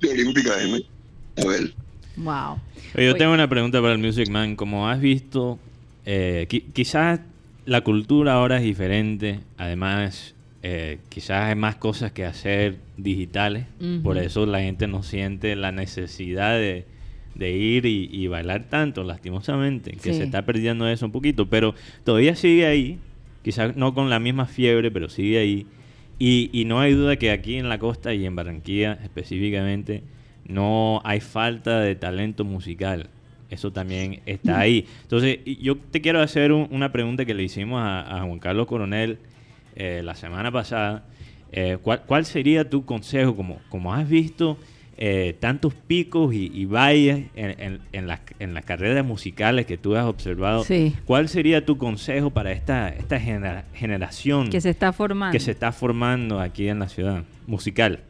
de Olímpica M. Abel. Wow. yo tengo una pregunta para el Music Man. Como has visto, eh, quizás la cultura ahora es diferente. Además, eh, quizás hay más cosas que hacer digitales. Por eso la gente no siente la necesidad de, ir y, bailar tanto, lastimosamente. Que se está perdiendo eso un poquito. Pero todavía sigue ahí. Quizás no con la misma fiebre, pero sigue ahí. Y, y no hay duda que aquí en la costa y en Barranquilla específicamente no hay falta de talento musical. Eso también está ahí. Entonces, yo te quiero hacer una pregunta que le hicimos a, Juan Carlos Coronel eh, la semana pasada. Eh, ¿cuál, sería tu consejo? Como, como has visto eh, tantos picos y, valles en, en, las, en, las, carreras musicales que tú has observado, ¿cuál sería tu consejo para esta, esta generación que se está formando que se está formando aquí en la ciudad musical?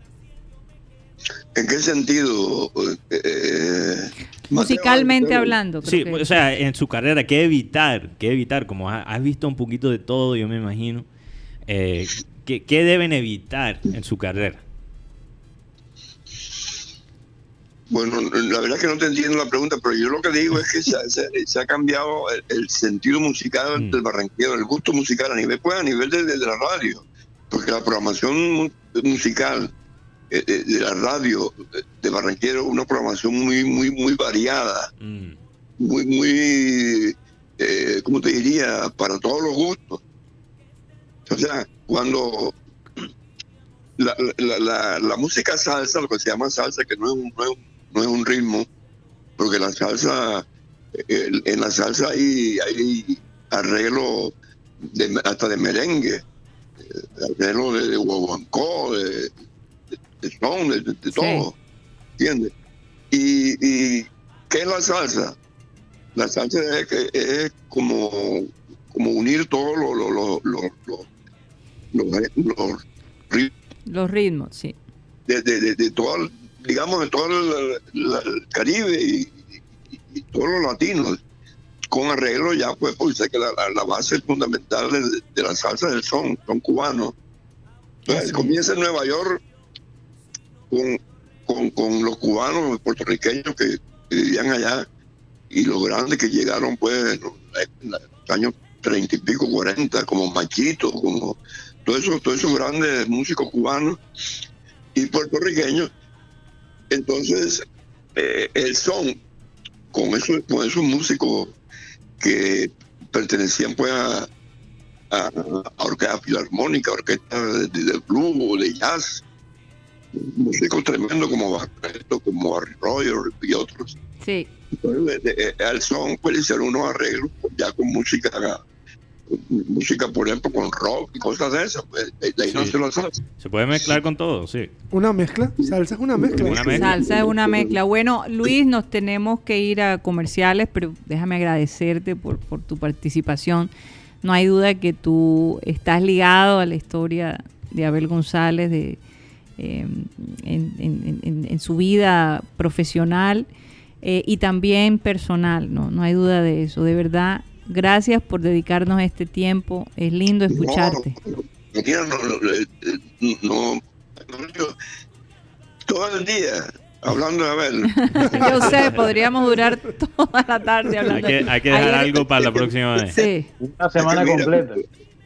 ¿En qué sentido? Eh, Musicalmente hablando. sí, o sea, en su carrera, ¿qué evitar? ¿Qué evitar? Como has visto un poquito de todo, yo me imagino. Eh, ¿qué, deben evitar en su carrera? Bueno, la verdad es que no te entiendo la pregunta, pero yo lo que digo es que se, ha cambiado el, sentido musical mm. del barranquero, el gusto musical a nivel, pues, a nivel de la radio, porque la programación musical eh, eh, de la radio de Barranquero, una programación muy, muy, muy variada, mm. muy, muy, eh, ¿cómo te diría? Para todos los gustos. O sea, cuando la, la, la, música salsa, lo que se llama salsa, que no es un, no es, un ritmo, porque la salsa, en la salsa hay, hay arreglo de, hasta de merengue, arreglo de, de guaguancó, de, de son, de, todo. ¿Entiendes? Y, y, ¿qué es la salsa? La salsa es, es como, como unir todos los, los, los, ritmos. Los ritmos, sí. De, de, de, todo, digamos, de todo el, Caribe y, todos los latinos con arreglo ya pues, pues sé que la, la, base fundamental de, la salsa del son, son cubanos. Entonces, comienza en Nueva York con, con, los cubanos puertorriqueños que, vivían allá y los grandes que llegaron pues en los, años treinta y pico, cuarenta, como Machito, como todos esos, todos esos grandes músicos cubanos y puertorriqueños. Entonces, eh, el son con esos, con esos músicos que pertenecían pues a, a, orquesta filarmónica, orquesta de, de blues o de jazz, músicos tremendos como Barreto, como Roger y otros. Sí. Entonces, al son puede ser unos arreglos ya con música música, por ejemplo, con rock y cosas de esas. Pues, se puede mezclar con todo, sí. ¿Una mezcla? ¿Salsa es una mezcla? Una Salsa es una mezcla. Bueno, Luis, nos tenemos que ir a comerciales, pero déjame agradecerte por, por tu participación. No hay duda que tú estás ligado a la historia de Abel González, de, Em, en, su vida profesional eh, y también personal, ¿no? no hay duda de eso. De verdad, gracias por dedicarnos este tiempo. Es lindo escucharte. No, no, no, todo el día hablando de Abel. Yo sé, podríamos durar toda la tarde hablando. Hay que, hay que dejar algo para la próxima vez. Sí. Una semana completa.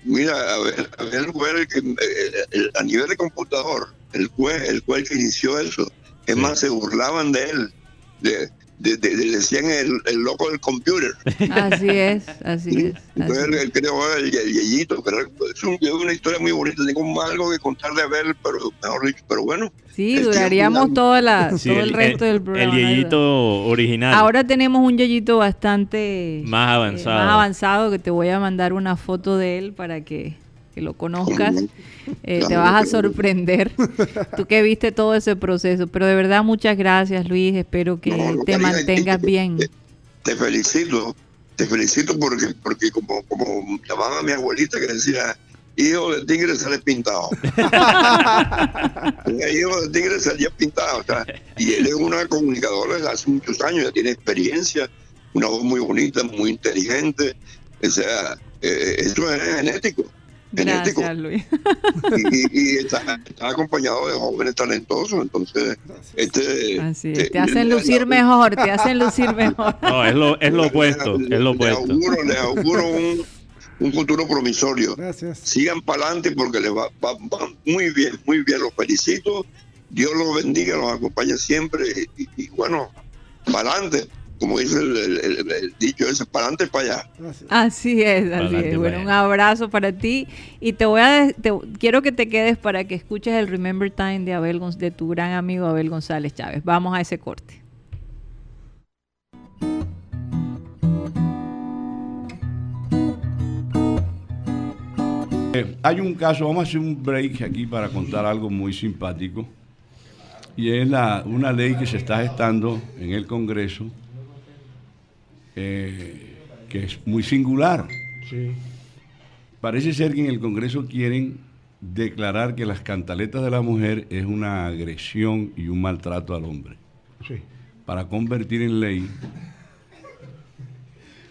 Mira, Abel, Abel fue el que, el- a nivel de computador, el juez, el juez que inició eso. Es Sí. más, se burlaban de él. De, de- de- le decían el, el loco del computer. Así es, así es. Fue así el, es. el creó el, el Yeyito, pero es, un- es una historia muy bonita. Tengo algo que contar de Abel, pero mejor dicho, pero bueno. Sí, el duraríamos toda la, Sí, todo el, resto del programa. El yeyito original. Ahora tenemos un yeyito bastante Más eh, avanzado. más avanzado que te voy a mandar una foto de él para que, que lo conozcas. Eh, te vas a sorprender. Tú que viste todo ese proceso. Pero de verdad, muchas gracias, Luis. Espero que No, te mantengas te- bien. Te, te felicito, te felicito porque, porque como, como llamaba a mi abuelita que decía, hijo de tigre sale pintado. Hijo de tigre salía pintado. o sea, y él es una comunicadora desde hace muchos años, ya tiene experiencia, una voz muy bonita, muy inteligente. O sea, eh, eso es genético. Genético. Gracias, Luis. Y, y- y está, está acompañado de jóvenes talentosos. Entonces, este. Así es. eh, Te hacen la- lucir mejor, te hacen lucir mejor. No, es lo, es lo opuesto. Es lo opuesto. auguro, le auguro un, un futuro promisorio. Gracias. Sigan para adelante porque les va, va- va muy bien, muy bien. Los felicito. Dios los bendiga, los acompañe siempre. Y, y bueno, para adelante. Como dice el, el- el- el dicho ese, para adelante para allá. Así es, así Adelante, es. Bueno, un abrazo para ti y te voy a te- quiero que te quedes para que escuches el Remember Time de Abel Gonz- de tu gran amigo Abel González Chávez. Vamos a ese corte. Eh, hay un caso, vamos a hacer un break aquí para contar algo muy simpático. Y es la, una ley que se está gestando en el Congreso, eh, que es muy singular. Parece ser que en el Congreso quieren declarar que las cantaletas de la mujer es una agresión y un maltrato al hombre. Para convertir en ley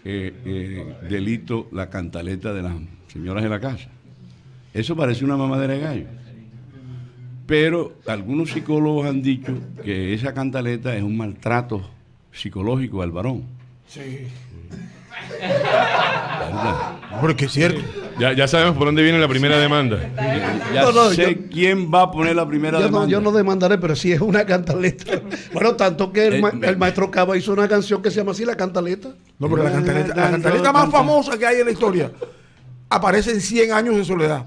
eh, eh, delito la cantaleta de las señoras de la casa. Eso parece una mamadera de gallo. Pero algunos psicólogos han dicho que esa cantaleta es un maltrato psicológico al varón. Sí. Porque es cierto. Ya, ya sabemos por dónde viene la primera demanda. Ya No, no, sé yo- quién va a poner la primera Yo no, demanda. yo no demandaré, pero sí es una cantaleta. bueno, tanto que el, ma- Eh, el maestro Cava hizo una canción que se llama así, La Cantaleta. No, pero la cantaleta, la cantaleta más famosa que hay en la historia aparece en 100 años de soledad.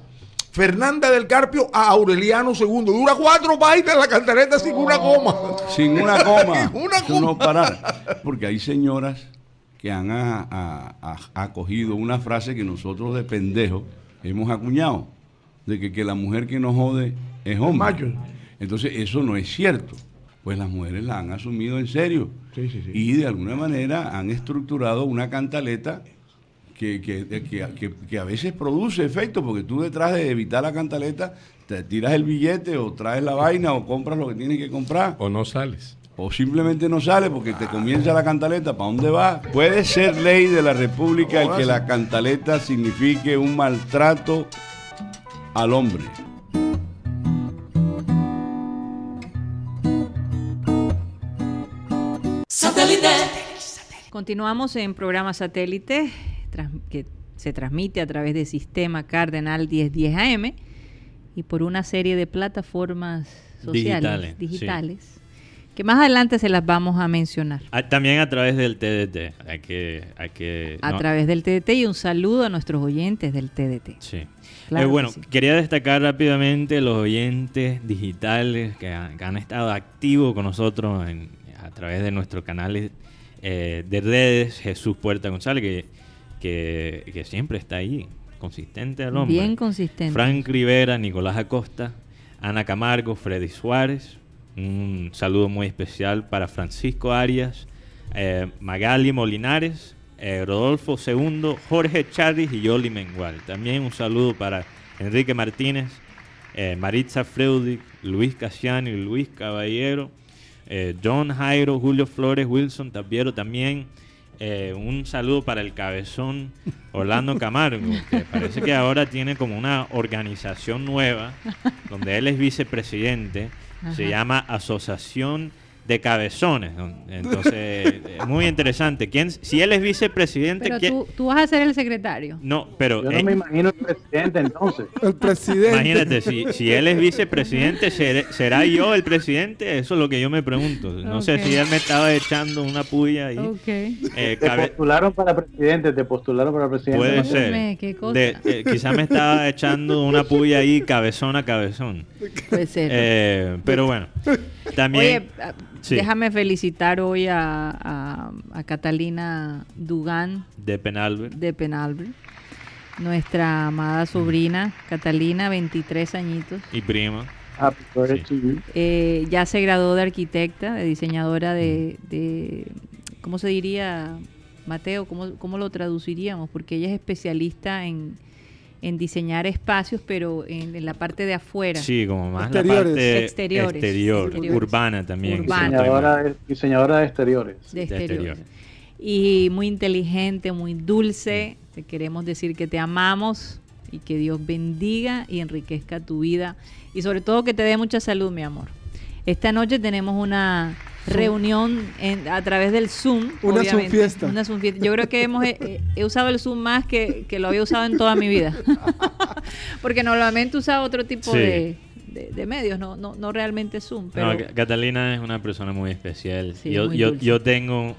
Fernanda del Carpio a Aureliano II. Dura cuatro bailes la cantaleta sin una goma. Sin una coma. Sin una Eso no coma. parar. Porque hay señoras que han acogido una frase que nosotros de pendejos hemos acuñado. De que, que la mujer que nos jode es hombre. Entonces eso no es cierto. Pues las mujeres la han asumido en serio. Sí, sí, sí. Y de alguna manera han estructurado una cantaleta que, que- que- que- que a veces produce efecto, porque tú detrás de evitar la cantaleta te tiras el billete o traes la vaina o compras lo que tienes que comprar. O no sales. O simplemente no sale porque te comienza la cantaleta. ¿Para dónde va? Puede ser ley de la República el que la cantaleta signifique un maltrato al hombre. Continuamos en programa satélite que se transmite a través del sistema Cardenal 1010 AM y por una serie de plataformas sociales Digitales, digitales, que más adelante se las vamos a mencionar Ah, También a través del TDT. Hay que. Hay que a no, través del TDT y un saludo a nuestros oyentes del TDT. Sí. Claro Eh, que bueno, sí. quería destacar rápidamente los oyentes digitales que han, que han estado activos con nosotros en- a través de nuestros canales eh, de redes. Jesús Puerta González, que, que, que siempre está ahí, consistente al hombre. Bien consistente. Frank Rivera, Nicolás Acosta, Ana Camargo, Freddy Suárez. Un saludo muy especial para Francisco Arias, eh, Magali Molinares, eh, Rodolfo II, Jorge Charris y Yoli Mengual. También un saludo para Enrique Martínez, eh, Maritza Freudic, Luis Casiano y Luis Caballero, John Jairo, Julio Flores, Wilson Tapiero también, eh, un saludo para el cabezón Orlando Camargo, que parece que ahora tiene como una organización nueva, donde él es vicepresidente, se llama Asociación de Cabezones. Entonces, es muy interesante. ¿Quién, si él es vicepresidente, Pero ¿quién- tú, tú vas a ser el secretario. No, pero... Yo no eh, me imagino el presidente entonces. El presidente. Imagínate, si, si él es vicepresidente, ¿seré- ¿será yo el presidente? Eso es lo que yo me pregunto. No sé si él me estaba echando una puya ahí. Ok. Eh, Te cabe- postularon para presidente, te postularon para presidente. puede ¿no? ser. Qué cosa. De- eh, quizá me estaba echando una puya ahí, cabezón a cabezón. Puede ser. Eh, pero bueno, también... Oye, ah, Sí. déjame felicitar hoy a, a- a Catalina Dugan de Penalver. de Penalver, nuestra amada sobrina Catalina, 23 añitos. Y prima. Happy birthday to you. Eh, ya se graduó de arquitecta, de diseñadora de, de- ¿cómo se diría, Mateo? ¿Cómo, cómo lo traduciríamos? Porque ella es especialista en, en diseñar espacios, pero en, en la parte de afuera. Sí, como más Exteriores. la parte Exteriores. exterior, Exteriores. urbana también. Urbana. Diseñadora, de- diseñadora de exteriores. de de exteriores. exterior. Y muy inteligente, muy dulce. Te queremos decir que te amamos y que Dios bendiga y enriquezca tu vida. Y sobre todo que te dé mucha salud, mi amor. Esta noche tenemos una reunión en- a través del Zoom. Una. Zoom fiesta. Una Zoom fiesta. Yo creo que hemos, eh, he usado el Zoom más que, que lo había usado en toda mi vida. Porque normalmente usaba otro tipo Sí. de, de- de medios, no, no, no realmente Zoom. Pero No, Ca- Catalina es una persona muy especial. Sí, yo, muy yo, dulce. yo tengo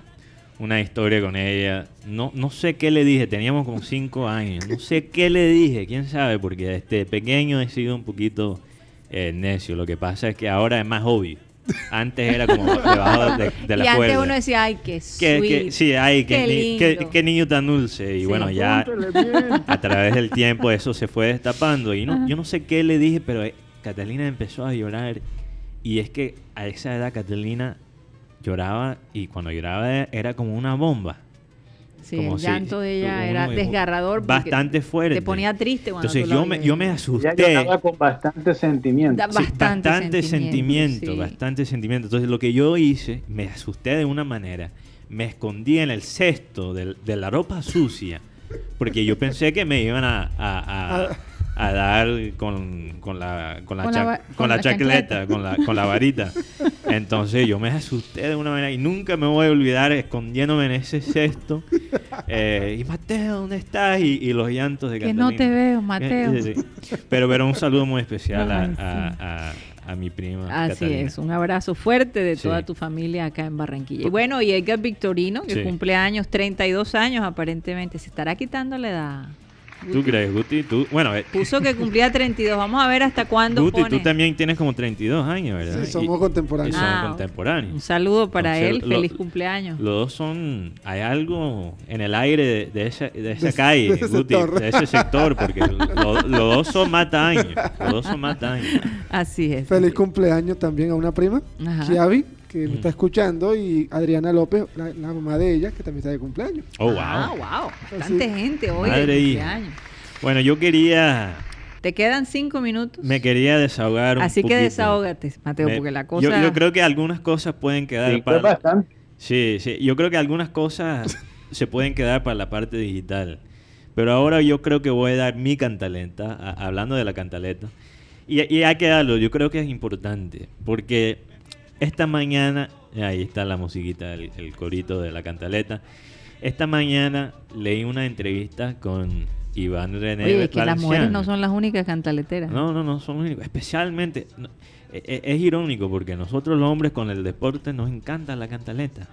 una historia con ella. No, no sé qué le dije, teníamos como cinco años. No sé qué le dije, quién sabe, porque desde pequeño he sido un poquito eh, necio. Lo que pasa es que ahora es más obvio. Antes era como debajo de, de la y antes cuerda. uno decía, ay, qué Que- sweet. que- sí, ay, qué, qué ni- qué- lindo". qué niño tan dulce. Y Sí. bueno, ya a través del tiempo eso se fue destapando. Y no, Ajá. yo no sé qué le dije, pero eh, Catalina empezó a llorar. Y es que a esa edad Catalina lloraba y cuando lloraba era como una bomba. Sí, como el si- llanto de ella como era desgarrador. Bastante fuerte. Te ponía triste cuando Entonces tú yo me, yo me Ella asusté. lloraba con bastante sentimiento. Da- Sí, bastante bastante, sentimiento, sentimiento, sí. bastante sentimiento. Entonces lo que yo hice, me asusté de una manera, me escondí en el cesto del- de, la ropa sucia, porque yo pensé que me iban a, a- a- a dar con, con la, con la, Con la cha- va- con la la chacleta, con la, con la varita. Entonces yo me asusté de una manera y nunca me voy a olvidar escondiéndome en ese cesto. Eh, y Mateo, ¿dónde estás? Y, y los llantos de Que no te veo, Eh, Mateo. sí, sí. Pero, pero un saludo muy especial a, Ay, a- sí. a- a mi prima. Así Catalina. es, un abrazo fuerte de Sí. toda tu familia acá en Barranquilla. Y bueno, y Edgar Victorino, que Sí. cumple años, 32 años aparentemente, se estará quitando la edad. ¿Tú crees, Guti? Tú, bueno, eh, Puso que cumplía 32, vamos a ver hasta cuándo Guti, pone. tú también tienes como 32 años, ¿verdad? Sí, somos Y- contemporáneos. y Ah, contemporáneos. Un saludo para Entonces, él, lo- feliz cumpleaños. Los dos son. Hay algo en el aire de, de esa, de esa De- calle, de ese Guti, sector. de ese sector, porque lo- los dos son más años. Los dos son más años. Así es. Feliz cumpleaños también a una prima, Ajá. Que me está escuchando, y Adriana López, la, la mamá de ella, que también está de cumpleaños. Oh, wow. Ah, wow, bastante Así. gente hoy Madre de cumpleaños. Bueno, yo quería. Te quedan cinco minutos. Me quería desahogar un Así que poquito. desahógate, Mateo, Me- porque la yo- cosa... Yo, creo que algunas cosas pueden quedar Sí, para. bastante. Sí, sí. Yo creo que algunas cosas se pueden quedar para la parte digital. Pero ahora yo creo que voy a dar mi cantaleta, a- hablando de la cantaleta. Y, y hay que darlo, yo creo que es importante. Porque esta mañana, ahí está la musiquita, el, el corito de la cantaleta. Esta mañana leí una entrevista con Iván René Oye, que las mujeres no son las únicas cantaleteras. No, no, no, son los únicos. Especialmente, no, e- e- es, irónico porque nosotros los hombres con el deporte nos encanta la cantaleta.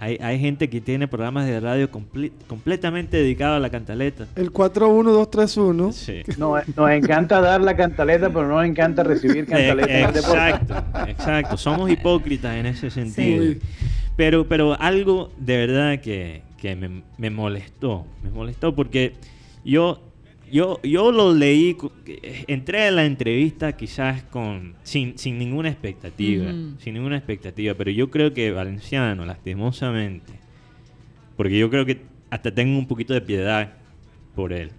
Hay, hay gente que tiene programas de radio comple- completamente dedicados a la cantaleta. El 41231. Sí. No, nos encanta dar la cantaleta, pero no nos encanta recibir Eh, cantaleta. en el deporte. exacto, exacto. Somos hipócritas en ese sentido. Sí. Pero, pero algo de verdad que, que me, me molestó. Me molestó porque yo, yo, yo lo leí, entré a la entrevista quizás con sin, sin ninguna expectativa. Sin ninguna expectativa. Pero yo creo que Valenciano, lastimosamente, porque yo creo que hasta tengo un poquito de piedad por él.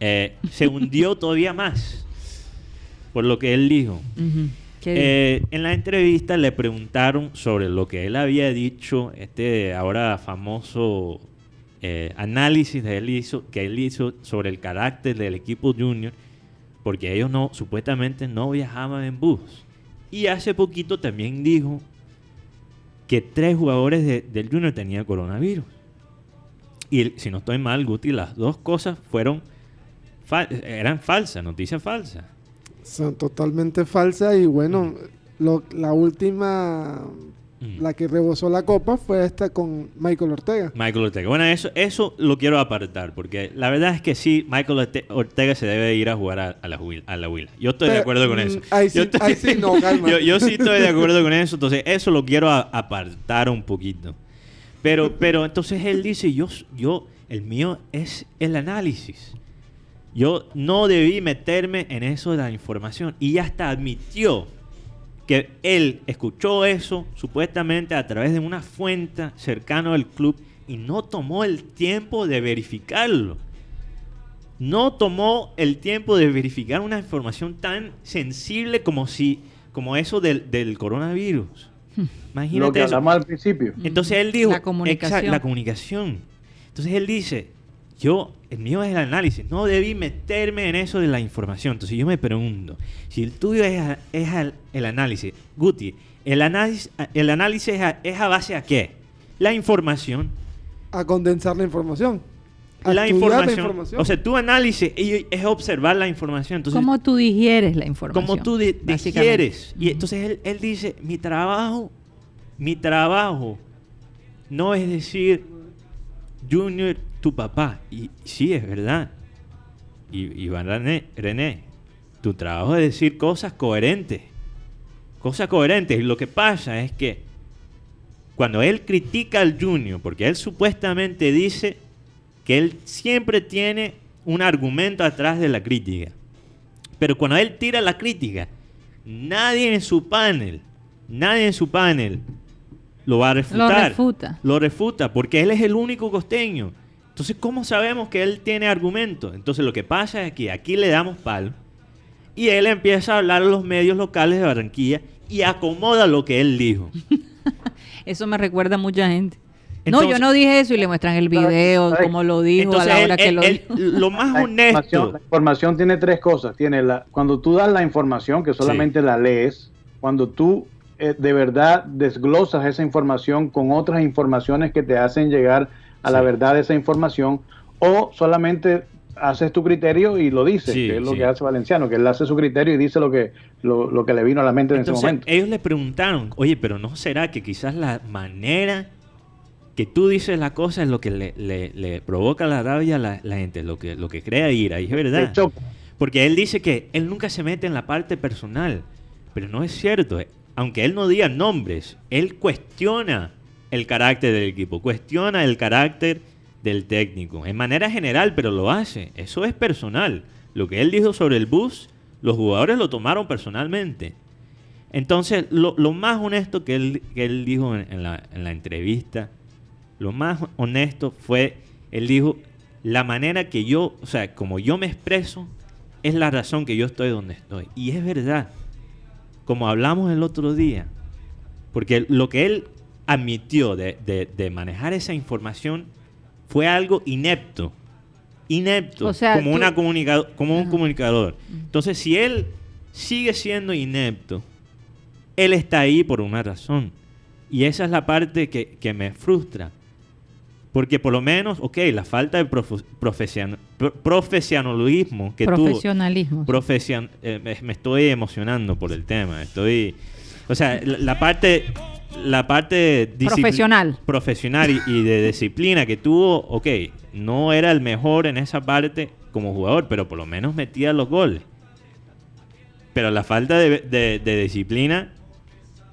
Eh, se hundió todavía más por lo que él dijo. Eh, en la entrevista le preguntaron sobre lo que él había dicho, este ahora famoso eh, análisis de él hizo, que él hizo sobre el carácter del equipo junior, porque ellos no, supuestamente no viajaban en bus. Y hace poquito también dijo que tres jugadores de- del junior tenían coronavirus. Y si no estoy mal, Guti, las dos cosas fueron eran falsas, noticias falsas. Son totalmente falsas y bueno, la última, Mm. la que rebosó la copa fue esta con Michael Ortega. Michael Ortega. Bueno, eso, eso lo quiero apartar, porque la verdad es que sí, Michael Orte- Ortega se debe ir a jugar a, a la, Huila, a la Huila. Yo estoy de acuerdo con mm, eso. ahí sí- yo, estoy- ahí sí no, calma. yo, yo sí estoy de acuerdo con eso, entonces eso lo quiero a- apartar un poquito. Pero, pero entonces él dice, yo, yo, el mío es el análisis. Yo no debí meterme en eso de la información. Y hasta admitió que él escuchó eso supuestamente a través de una fuente cercana al club y no tomó el tiempo de verificarlo. No tomó el tiempo de verificar una información tan sensible como si como eso del, del coronavirus. Imagínate Lo que eso. al principio. Entonces él dijo, La comunicación. exacto, la comunicación. Entonces él dice, yo, el mío es el análisis, no debí meterme en eso de la información. Entonces yo me pregunto, si el tuyo es, a- es al- el análisis, Guti, el análisis, el análisis es a, es a base a qué? La información. A condensar la información. A La estudiar información. O sea, tu análisis es observar la información. Entonces, ¿Cómo tú digieres la información? como tú di- digieres. Y entonces él, él dice, mi trabajo, mi trabajo no es decir, Junior, tu papá. Y sí, es verdad. Y Iván René, René, tu trabajo es decir cosas coherentes. Cosas coherentes. Y lo que pasa es que cuando él critica al Junior, porque él supuestamente dice que él siempre tiene un argumento atrás de la crítica. Pero cuando él tira la crítica, nadie en su panel, nadie en su panel lo va a refutar. refuta. Lo refuta, porque él es el único costeño. Entonces, ¿cómo sabemos que él tiene argumento? Entonces, lo que pasa es que aquí le damos palo y él empieza a hablar a los medios locales de Barranquilla y acomoda lo que él dijo. Eso me recuerda a mucha gente. no, yo no dije eso y le muestran el video, ¿sabes? cómo lo dijo, Entonces, a la él- hora que él- lo él- dijo. lo más La información, honesto. la información tiene tres cosas. Tiene la, cuando tú das la información, que solamente la lees, cuando tú eh, de verdad desglosas esa información con otras informaciones que te hacen llegar a la verdad de esa información, o solamente haces tu criterio y lo dices, Sí, que es lo sí. que hace Valenciano, que él hace su criterio y dice lo que, lo, lo que le vino a la mente en ese momento. ellos le preguntaron, oye, pero ¿no será que quizás la manera que tú dices la cosa es lo que le, le- le provoca la rabia a la, la gente, lo que, lo que crea ira? Y es verdad. Porque él dice que él nunca se mete en la parte personal, pero no es cierto. Aunque él no diga nombres, él cuestiona el carácter del equipo, cuestiona el carácter del técnico, en manera general, pero lo hace. Eso es personal. Lo que él dijo sobre el bus, los jugadores lo tomaron personalmente. Entonces, lo, más honesto que él, que él dijo en, en la, en la entrevista, lo más honesto fue, él dijo, la manera que yo, o sea, como yo me expreso, es la razón que yo estoy donde estoy. Y es verdad, como hablamos el otro día, porque lo que él admitió de, de- de manejar esa información fue algo inepto. Inepto, O sea, como, tú- una comunicado- como un comunicador. Entonces, si él sigue siendo inepto, él está ahí por una razón. Y esa es la parte que, que me frustra. Porque por lo menos, ok, la falta de profe- profesion- pro- profesionalismo que tuvo. Profesionalismo. Profesion- eh, me, me estoy emocionando por el tema. Estoy. O sea, la, la parte. La parte Profesional. profesional y, y de disciplina que tuvo, ok, no era el mejor en esa parte como jugador, pero por lo menos metía los goles. Pero la falta de, de- de disciplina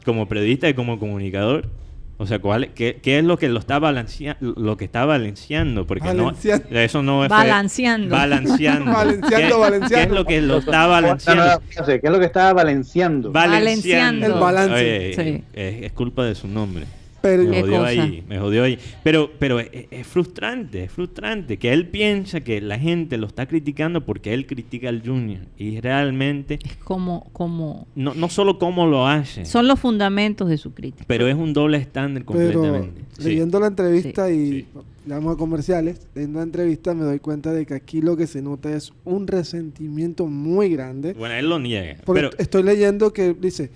como periodista y como comunicador, o sea, ¿cuál, qué, qué es lo que lo está balanceando, lo que está balanceando? Porque Balanceando. no, eso no es Balanceando. balanceando. Balanceando, ¿Qué- ¿Qué es balanceando. lo que lo está balanceando? ¿Qué es lo que estaba valenciando? Balanceando. El balance. Oye, Sí. es, es culpa de su nombre. Pero- me ¿Qué jodió cosa? ahí, me jodió ahí. Pero, pero es, es frustrante, es frustrante que él piensa que la gente lo está criticando porque él critica al Junior. Y realmente, Es como, como... no, no solo cómo lo hace, Son los fundamentos de su crítica. pero es un doble estándar Pero completamente. Sí. leyendo la entrevista y Sí. le vamos a comerciales, leyendo la entrevista me doy cuenta de que aquí lo que se nota es un resentimiento muy grande. Bueno, él lo niega. Porque Pero, estoy leyendo que dice,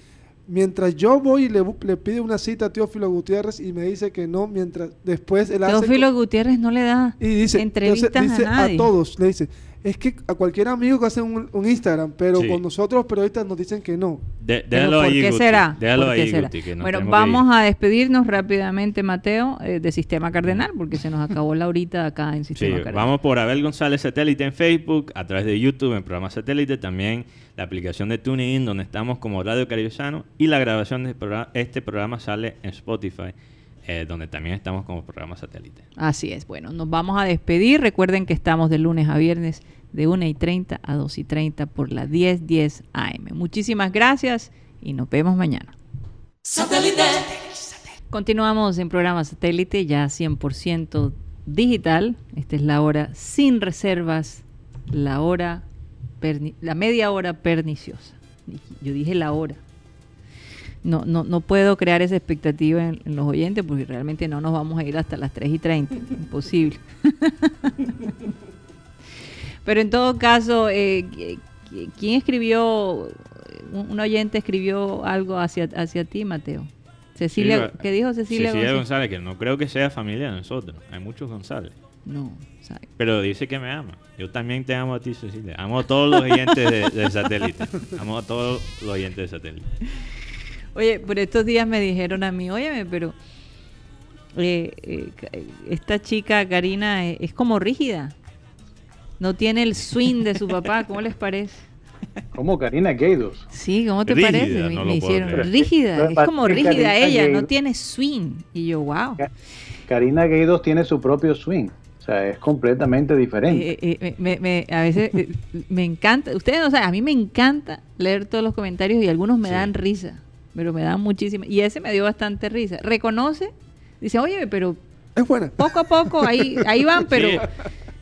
mientras yo voy y le, le pido una cita a Teófilo Gutiérrez y me dice que no, mientras después él hace... Teófilo Gutiérrez no le da y dice, entrevistas entonces dice a nadie. todos, le dice, es que a cualquier amigo que hace un, un Instagram, pero Sí. con nosotros periodistas nos dicen que no. de- déjalo ¿Por ahí, qué Guti, será? Déjalo ¿Por qué ahí, será? Guti, que nos bueno, vamos a despedirnos rápidamente, Mateo, eh, de Sistema Cardenal, porque se nos acabó la horita acá en Sí, Sistema Cardenal. vamos por Abel González Satélite en Facebook, a través de YouTube en programa Satélite, también la aplicación de TuneIn donde estamos como Radio Caribesano y la grabación de programa- este programa sale en Spotify, eh, donde también estamos como programa Satélite. Así es, bueno, nos vamos a despedir. Recuerden que estamos de lunes a viernes de 1 y 30 a 2 y 30 por la 1010 AM. Muchísimas gracias y nos vemos mañana. Continuamos en programa satélite ya 100% digital. Esta es la hora sin reservas, la hora perni- la media hora perniciosa. Yo dije la hora. No, no, no puedo crear esa expectativa en, en los oyentes porque realmente no nos vamos a ir hasta las 3 y 30. Imposible. Pero en todo caso, eh, qui- qui- ¿quién escribió? Un oyente escribió algo hacia, hacia ti, Mateo. Cecilia, ¿qué dijo Cecilia, Cecilia González? González, que no creo que sea familia de nosotros. Hay muchos González. No, Pero dice que me ama. Yo también te amo a ti, Cecilia. Amo a todos los oyentes de, de satélite. Amo a todos los oyentes de satélite. Oye, por estos días me dijeron a mí, óyeme, pero eh, eh, esta chica, Karina, eh, es como rígida. No tiene el swing de su papá, ¿cómo les parece? Como Karina Gaydos. Sí, ¿cómo te Rígida, parece? Me, no hicieron creer. rígida, es como rígida Karina ella, no tiene swing. Y yo, wow. Karina Gaydos tiene su propio swing. O sea, es completamente diferente. Eh, eh, eh, me, me- a veces eh, me encanta, ustedes no saben, a mí me encanta leer todos los comentarios y algunos me Sí. dan risa, pero me dan muchísima. Y ese me dio bastante risa. Reconoce, dice, oye, pero Es buena. poco a poco ahí, ahí van, pero Sí.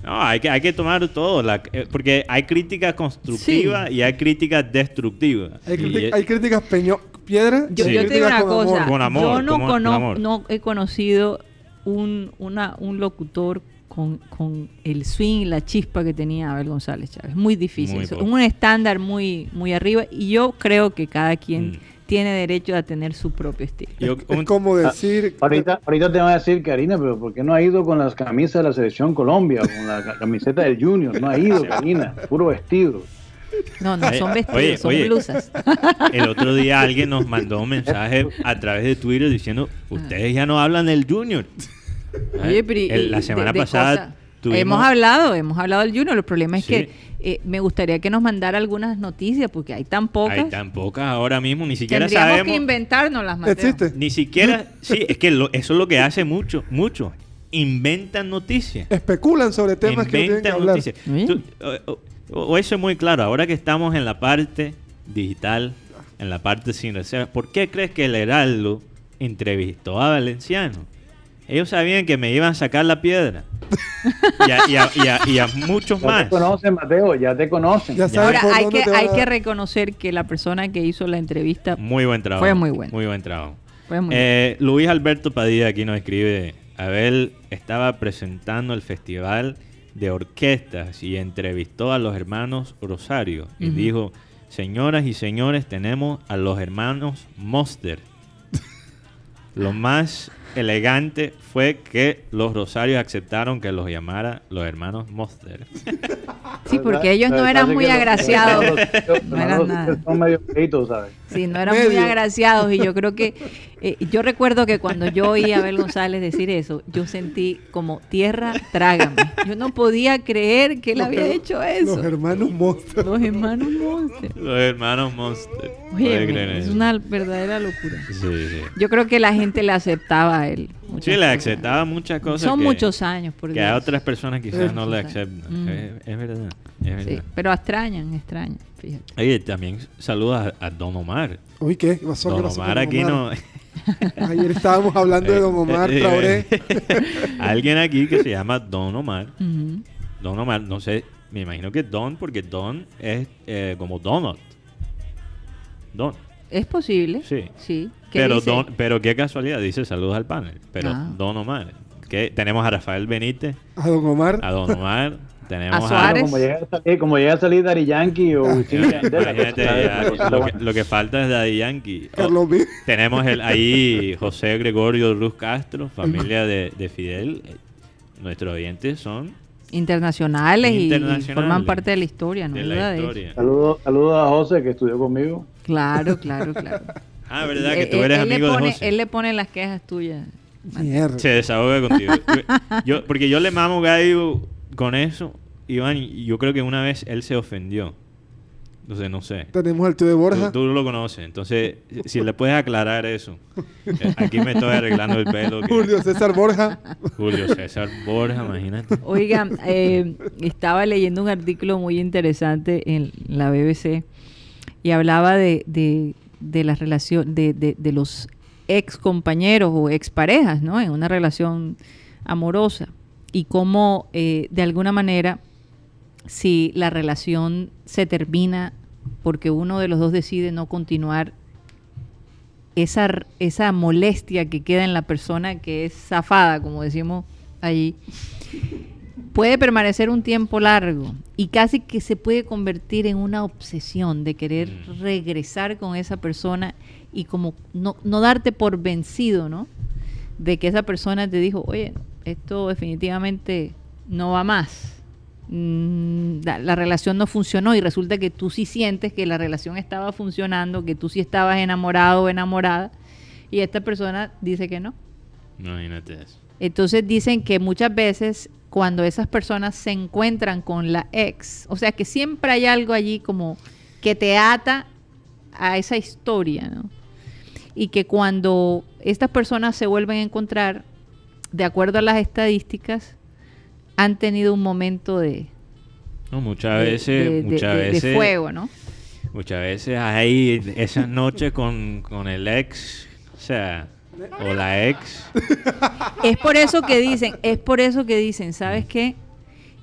No, hay que, hay que tomar todo, la- eh, porque hay críticas constructivas y hay críticas destructivas. Hay, es- hay críticas peño, piedra yo, Sí. yo te digo una con amor. cosa, Con amor, yo no, con- con cono- amor. no he conocido un, una, un locutor con, con el swing y la chispa que tenía Abel González Chávez. Muy difícil. Muy un estándar muy, muy arriba y yo creo que cada quien Mm. Tiene derecho a tener su propio estilo. yo- Es como decir... Ahorita, ahorita te van a decir, Karina, pero ¿por qué no ha ido con las camisas de la selección Colombia, con la ca- camiseta del Junior? No ha ido, Karina, puro vestido. No, no, son vestidos, oye, son oye. blusas. el otro día alguien nos mandó un mensaje a través de Twitter diciendo, ustedes ya no hablan del Junior. Oye, pero y- El- la semana de- de pasada tuvimos... Hemos hablado, hemos hablado del Junior. El problema es Sí. que eh, me gustaría que nos mandara algunas noticias porque hay tan pocas. Hay tan pocas ahora mismo, ni siquiera Tendríamos sabemos... que inventárnoslas, las. Existe. Ni siquiera, sí, es que lo- eso es lo que hace mucho, mucho. Inventan noticias. Especulan sobre temas que no tienen que Inventan hablar. noticias. Tú- o, o- o eso es muy claro. Ahora que estamos en la parte digital, en la parte sin reserva, ¿por qué crees que el Heraldo entrevistó a Valenciano? Ellos sabían que me iban a sacar la piedra. Y a, y a- y a- y a muchos Ya más. te conocen, Mateo, ya te conocen. Ya Ahora, hay que, hay que reconocer que la persona que hizo la entrevista Muy buen trabajo. Fue muy bueno. Muy buen trabajo. fue muy Eh, Luis Alberto Padilla aquí nos escribe, Abel estaba presentando el festival de orquestas y entrevistó a los hermanos Rosario y dijo, señoras y señores, tenemos a los hermanos Monster. Lo más elegante fue que los Rosarios aceptaron que los llamara los hermanos Monster. Sí, porque ellos no eran muy agraciados. No eran nada. Son medio feitos, ¿sabes? Sí, no eran muy agraciados y yo creo que eh, yo recuerdo que cuando yo oí a Abel González decir eso, yo sentí como tierra trágame. Yo no podía creer que él Los había hecho eso. Los hermanos monstruos. Los hermanos Monster. Los hermanos Monster. Oye, ¿Puede creer es una verdadera locura. Sí, sí. Yo creo que la gente le aceptaba a él. Sí, le aceptaba muchas cosas. Son que- muchos años, por que a otras personas quizás no le aceptan. Mm. Es, es verdad, Sí, pero extrañan, extrañan, fíjate. Oye, también saludos a, Don Omar. Uy, ¿qué? ¿Qué pasó? ¿Qué Don Omar aquí no... Ayer estábamos hablando de Don Omar Eh, eh, Traoré. Alguien aquí que se llama Don Omar. Don Omar, no sé, me imagino que Don, porque Don es eh, como Donut. Don. Es posible. Sí. Sí. ¿Qué Pero, dice? don, pero qué casualidad, dice saludos al panel. Pero Ah. Don Omar. Que tenemos a Rafael Benítez, A Don Omar. a Don Omar, tenemos A Suárez. Como llega a salir, como llega a salir Daddy Yankee o Wisin lo, que, lo que falta es Daddy Yankee. Oh, tenemos el, ahí José Gregorio Ruz Castro, familia de, de Fidel. Eh, Nuestros oyentes son Internacionales, y- Y, Internacionales. forman parte de la historia, no de hay la duda de eso. historia. Saludos saludos a José que estudió conmigo. Claro, claro, claro. Ah, ¿verdad? Que Él- tú eres él le amigo pone- de José. Él le pone las quejas tuyas. Mierda. Se desahoga contigo. Yo, porque yo le mamo gallo con eso, Iván, yo creo que una vez él se ofendió. Entonces, no sé. Tenemos al tío de Borja. Tú, tú lo conoces, entonces, si le puedes aclarar eso. Eh, Aquí me estoy arreglando el pelo. que- Julio César Borja. Julio César Borja, imagínate. Oigan, eh, estaba leyendo un artículo muy interesante en la BBC y hablaba de, de, de la relación de, de, de los ex compañeros o ex parejas, ¿no? En una relación amorosa y cómo eh, de alguna manera si la relación se termina porque uno de los dos decide no continuar esa, esa molestia que queda en la persona que es zafada, como decimos allí, puede permanecer un tiempo largo y casi que se puede convertir en una obsesión de querer Mm. regresar con esa persona y como no, no darte por vencido, ¿no? De que esa persona te dijo, oye, esto definitivamente no va más. Mm, La, la relación no funcionó y resulta que tú sí sientes que la relación estaba funcionando, que tú sí estabas enamorado o enamorada y esta persona dice que no. Imagínate eso. Entonces dicen que muchas veces cuando esas personas se encuentran con la ex, o sea que siempre hay algo allí como que te ata a esa historia, ¿no? Y que cuando estas personas se vuelven a encontrar, de acuerdo a las estadísticas, han tenido un momento de, No, muchas de- veces, de- muchas fuego, ¿no? Muchas veces hay esas noches con, con el ex, o sea, o la ex. Es por eso que dicen, es por eso que dicen, ¿sabes qué?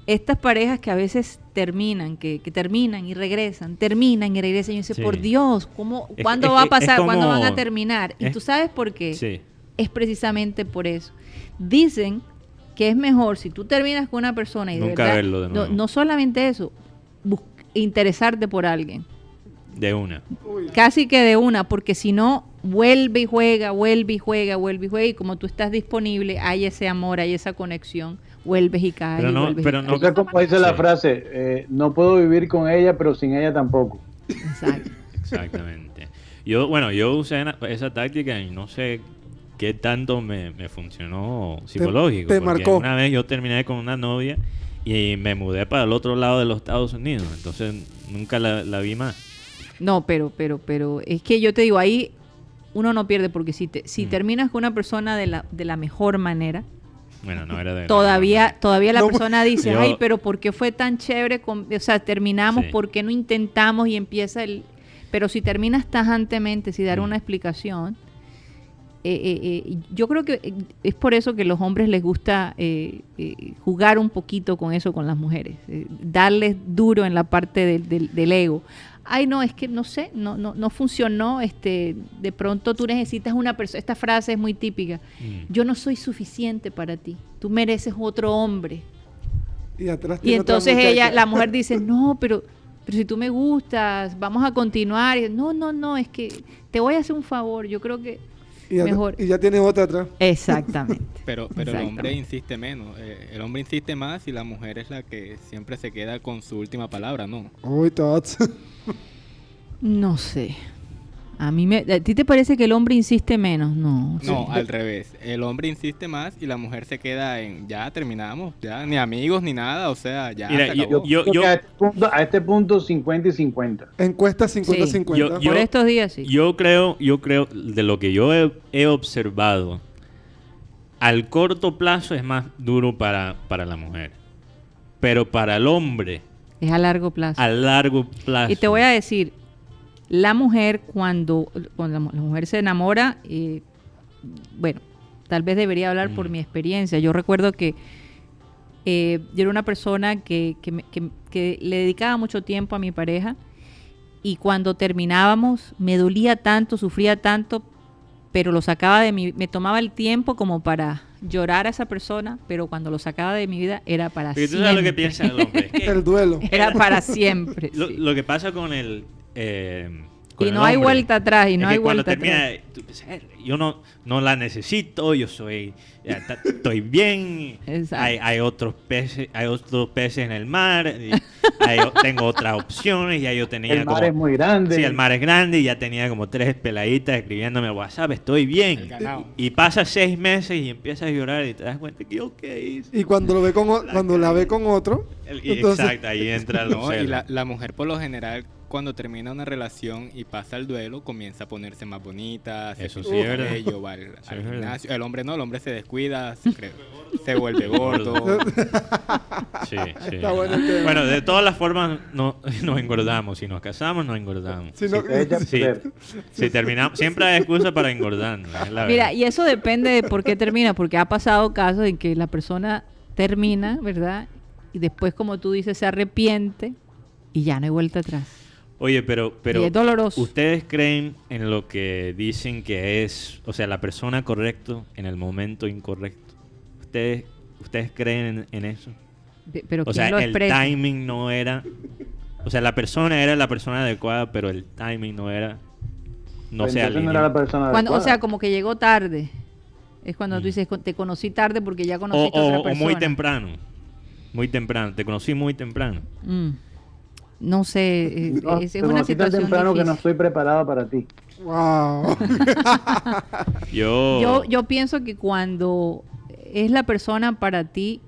Estas parejas que a veces terminan, que, que terminan y regresan, terminan y regresan, y yo dice, Sí. por Dios, ¿cómo, Es- ¿cuándo es- va a pasar? ¿Cuándo van a terminar? Y es- tú sabes por qué. Sí. Es precisamente por eso. Dicen que es mejor si tú terminas con una persona y de Nunca verdad, verlo de no, nuevo. no solamente eso, interesarte por alguien. De una. Casi que de una, porque si no, vuelve y juega, vuelve y juega, vuelve y juega, y como tú estás disponible, hay ese amor, hay esa conexión, vuelves y caes. Pero no- y pero no- como dice la Sí. frase, eh, no puedo vivir con ella, pero sin ella tampoco. Exacto. Exactamente. Yo, bueno, yo usé esa táctica y no sé qué tanto me, me funcionó psicológico. te porque marcó. Una vez yo terminé con una novia y me mudé para el otro lado de los Estados Unidos. Entonces nunca la, la vi más. No, pero, pero, pero es que yo te digo, ahí uno no pierde, porque si, te, si Mm. terminas con una persona de la, de la mejor manera, Bueno, no era de todavía, todavía la No, persona dice, yo- ay, pero ¿por qué fue tan chévere? con- o sea, terminamos, Sí. ¿por qué no intentamos? Y empieza el... Pero si terminas tajantemente, sin dar Mm. una explicación, eh, eh, eh, yo creo que eh, es por eso que a los hombres les gusta eh, eh, jugar un poquito con eso con las mujeres, eh, darles duro en la parte del, del- del ego. Ay, no, es que no sé, no, no, no funcionó. Este, de pronto tú necesitas una persona. Esta frase es muy típica. Mm. Yo no soy suficiente para ti. Tú mereces otro hombre. Y atrás Y entonces ella, la mujer dice, no, pero, pero si tú me gustas, vamos a continuar. Y, no, no, no, es que te voy a hacer un favor. Yo creo que y, at- mejor. y ya tiene otra atrás. Exactamente. Pero, pero el hombre insiste menos. eh, el hombre insiste más y la mujer es la que siempre se queda con su última palabra, ¿no? Uy, tots. No sé. A mí me, ¿A ti te parece que el hombre insiste menos? No. No, Sí. al revés. El hombre insiste más y la mujer se queda en ya terminamos, ya ni amigos ni nada, o sea, ya Mira, se yo- acabó. yo- que a, este punto, a este punto 50 y 50. Encuesta 50-50. Yo- yo- Por estos días sí. Yo creo, yo creo, de lo que yo he, he observado, al corto plazo es más duro para, para la mujer. Pero para el hombre, Es a largo plazo. a largo plazo. Y te voy a decir, la mujer cuando, cuando la, mu- la mujer se enamora, eh, bueno, tal vez debería hablar por mi experiencia. Yo recuerdo que eh, yo era una persona que, que me- que- que le dedicaba mucho tiempo a mi pareja y cuando terminábamos me dolía tanto, sufría tanto, pero lo sacaba de mi, me tomaba el tiempo como para llorar a esa persona, pero cuando lo sacaba de mi vida era para tú siempre. sabes lo que piensa el hombre. El duelo. Era para siempre. lo, sí. lo que pasa con el. Eh, Y el no hay vuelta atrás, y es no que hay cuando vuelta termina, atrás. tú piensas, "Eh, yo no, no la necesito, yo soy. estoy bien. Hay, hay otros peces, hay otros peces en el mar. y hay o- tengo otras opciones. Ya yo tenía El mar como- es muy grande. Sí, el mar es grande y ya tenía como tres peladitas escribiéndome WhatsApp, estoy bien. El. Y pasa seis meses y empiezas a llorar y te das cuenta que yo qué hice. Y cuando lo ve con o- cuando la ve con otro, El- y entonces exacto, ahí entra los No, y la, la mujer por lo general cuando termina una relación y pasa el duelo comienza a ponerse más bonita, se Eso sí es verdad. va al, es gimnasio. El hombre no, el hombre se descuida, se, se vuelve gordo. Sí, sí. Está bueno de todas las formas no, nos engordamos. Si nos casamos, nos engordamos. si no- Sí. terminamos, siempre hay excusa para engordarnos. Mira, verdad. y eso depende de por qué termina, porque ha pasado casos en que la persona termina, ¿verdad? Y después, como tú dices, se arrepiente y ya no hay vuelta atrás. Oye, pero, pero y es doloroso. ¿ustedes creen en lo que dicen que es, o sea, la persona correcta en el momento incorrecto? ¿Ustedes, ustedes creen en, en eso? De- Pero O ¿quién sea, lo el timing no era... O sea, la persona era la persona adecuada, pero el timing no era... No se entonces no alineó. era la persona Cuando, o sea, como que llegó tarde. Es cuando tú dices, te conocí tarde porque ya o, conociste a o- otra o persona. muy temprano. Muy temprano. Te conocí muy temprano. Mm. No sé, eh, No, es, es una situación temprano que no estoy preparado para ti. wow. Yo... Yo, yo pienso que cuando es la persona para ti,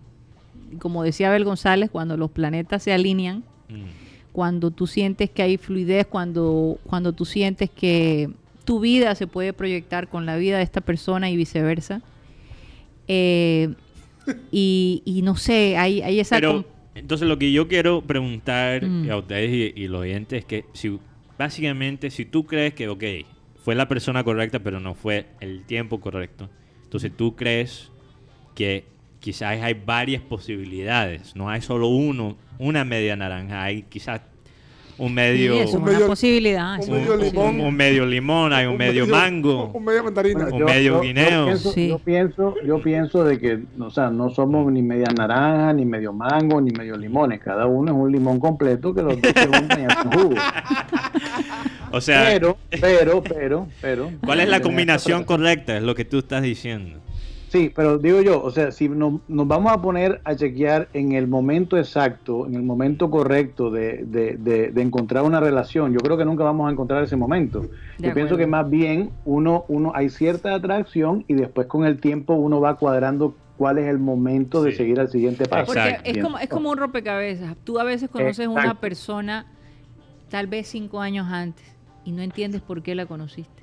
como decía Abel González, cuando los planetas se alinean, Mm. cuando tú sientes que hay fluidez, cuando, cuando tú sientes que tu vida se puede proyectar con la vida de esta persona y viceversa. Eh, y, y no sé, hay, hay esa... Pero, entonces lo que yo quiero preguntar Mm. a ustedes y, y los oyentes es que si básicamente si tú crees que, ok, fue la persona correcta pero no fue el tiempo correcto, entonces tú crees que quizás hay varias posibilidades, no hay solo uno, una media naranja, hay quizás un Sí, medio... eso es un una medio- posibilidad. un eso medio limón. un medio limón, hay un, medio, mango. Un medio mandarina. Un medio guineo. Yo pienso, Sí. yo pienso, yo pienso de que, o sea, no somos ni media naranja, ni medio mango, ni medio limones. Cada uno es un limón completo que los dos se juntan y hacen jugo. O sea, Pero, pero, pero, pero. ¿cuál es la combinación correcta? Es lo que tú estás diciendo. Sí, pero digo yo, o sea, si nos, nos vamos a poner a chequear en el momento exacto, en el momento correcto de, de- de- de encontrar una relación, yo creo que nunca vamos a encontrar ese momento. De yo pienso que más bien uno, uno hay cierta atracción y después con el tiempo uno va cuadrando cuál es el momento de seguir al siguiente paso. Porque es como, es como un rompecabezas. Tú a veces conoces una Exacto. persona tal vez cinco años antes y no entiendes por qué la conociste.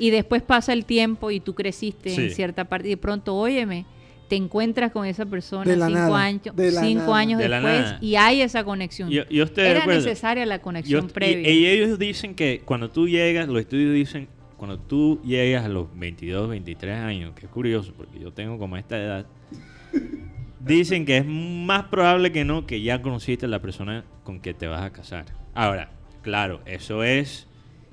Y después pasa el tiempo y tú creciste Sí. en cierta parte y de pronto, óyeme, te encuentras con esa persona De la cinco nada, años, de la cinco nada. años después y hay esa conexión. Yo, yo estoy de Era necesaria la conexión Yo- previa. Y, y ellos dicen que cuando tú llegas, los estudios dicen, cuando tú llegas a los 22, 23 años, que es curioso porque yo tengo como esta edad, dicen que es más probable que no que ya conociste a la persona con que te vas a casar. Ahora, claro, eso es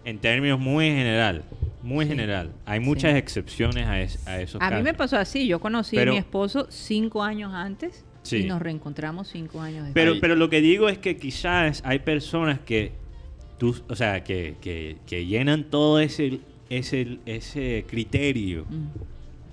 en términos muy general, muy Sí. general. Hay muchas Sí. excepciones a, es- a esos a mí casos. me pasó así, yo conocí Pero- a mi esposo cinco años antes Sí. y nos reencontramos cinco años después. Pero, pero lo que digo es que quizás hay personas que tú, o sea, que, que, que llenan todo ese, ese, ese criterio, Mm.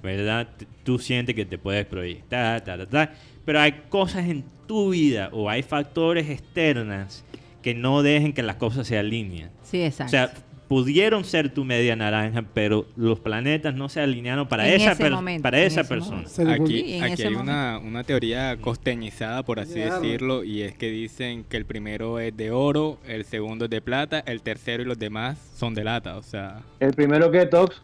¿verdad? Tú sientes que te puedes proyectar, ta, ta, ta, pero hay cosas en tu vida o hay factores externas que no dejen que las cosas se alineen. Sí, exacto. O sea, pudieron ser tu media naranja, pero los planetas no se alinearon para En esa, ese per- momento, para en esa ese persona. Aquí, aquí ese hay una, una teoría costeñizada, por así decirlo, y es que dicen que el primero es de oro, el segundo es de plata, el tercero y los demás son de lata. O sea, El primero que Tox,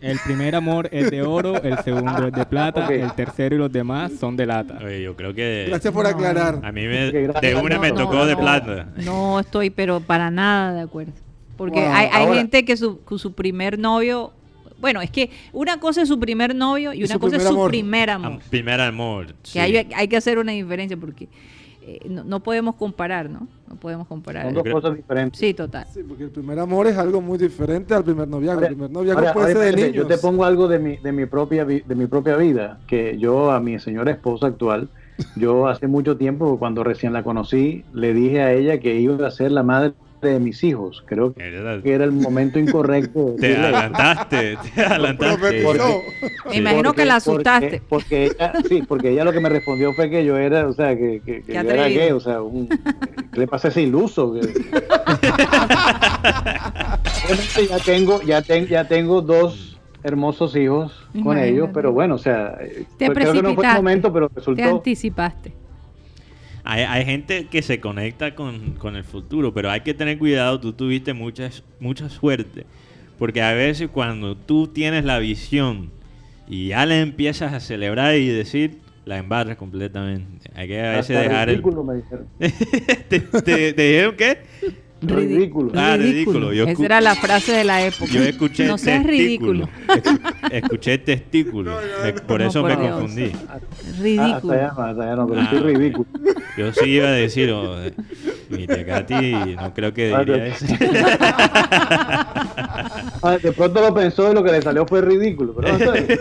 el primer amor es de oro, el segundo es de plata, el tercero y los demás son de lata. Oye, yo creo que Gracias por No. aclarar. a mí me, de una No, me no, tocó de no, plata. No estoy, pero para nada de acuerdo. Porque Wow. hay, hay Ahora- gente que su, su primer novio bueno, es que una cosa es su primer novio y Y una cosa es su amor. primer amor. Am- primer amor. Que hay, hay que hacer una diferencia porque eh, no, no podemos comparar, ¿no? No podemos comparar. Son dos creo- cosas diferentes. Sí, total. Sí, porque el primer amor es algo muy diferente al primer noviazgo. El primer noviazgo ahora- puede ahora ser de niños. Yo te pongo algo de mi, de mi propia vi- de mi propia vida, que yo a mi señora esposa actual, yo hace mucho tiempo, cuando recién la conocí, le dije a ella que iba a ser la madre de mis hijos. Creo Era- que era el momento incorrecto. de Te decirle- adelantaste, te adelantaste. Profetizó. Me imagino que la asustaste. Porque, porque ella, sí, porque ella lo que me respondió fue que yo era, o sea, que, que, que Qué yo era gay, o sea, un, ¿qué le pasa a ese iluso? Ya tengo, ya, ten- ya tengo dos hermosos hijos con Imagínate. ellos, pero bueno, o sea, Te creo que no fue el momento, pero Te resultó. anticipaste. Hay, hay gente que se conecta con, con el futuro, pero hay que tener cuidado. Tú tuviste mucha, mucha suerte. Porque a veces cuando tú tienes la visión y ya le empiezas a celebrar y decir, la embarras completamente. Hay que a veces Hasta dejar el... me dijeron. ¿Te, te- te dijeron qué? Ridículo. Ah, ridículo. Yo Esa era la frase de la época. Yo escuché No seas testículo. ridículo. Escuché testículo. Por No, eso por me Dios. confundí. Ah, Ridículo. hasta allá, hasta allá no, pero Ah. ridículo. Yo sí iba a decir, oh, eh, mi tía Katy, no creo que Ah, diría de- eso. Ah, de pronto lo pensó y lo que le salió fue ridículo. Pero no sé.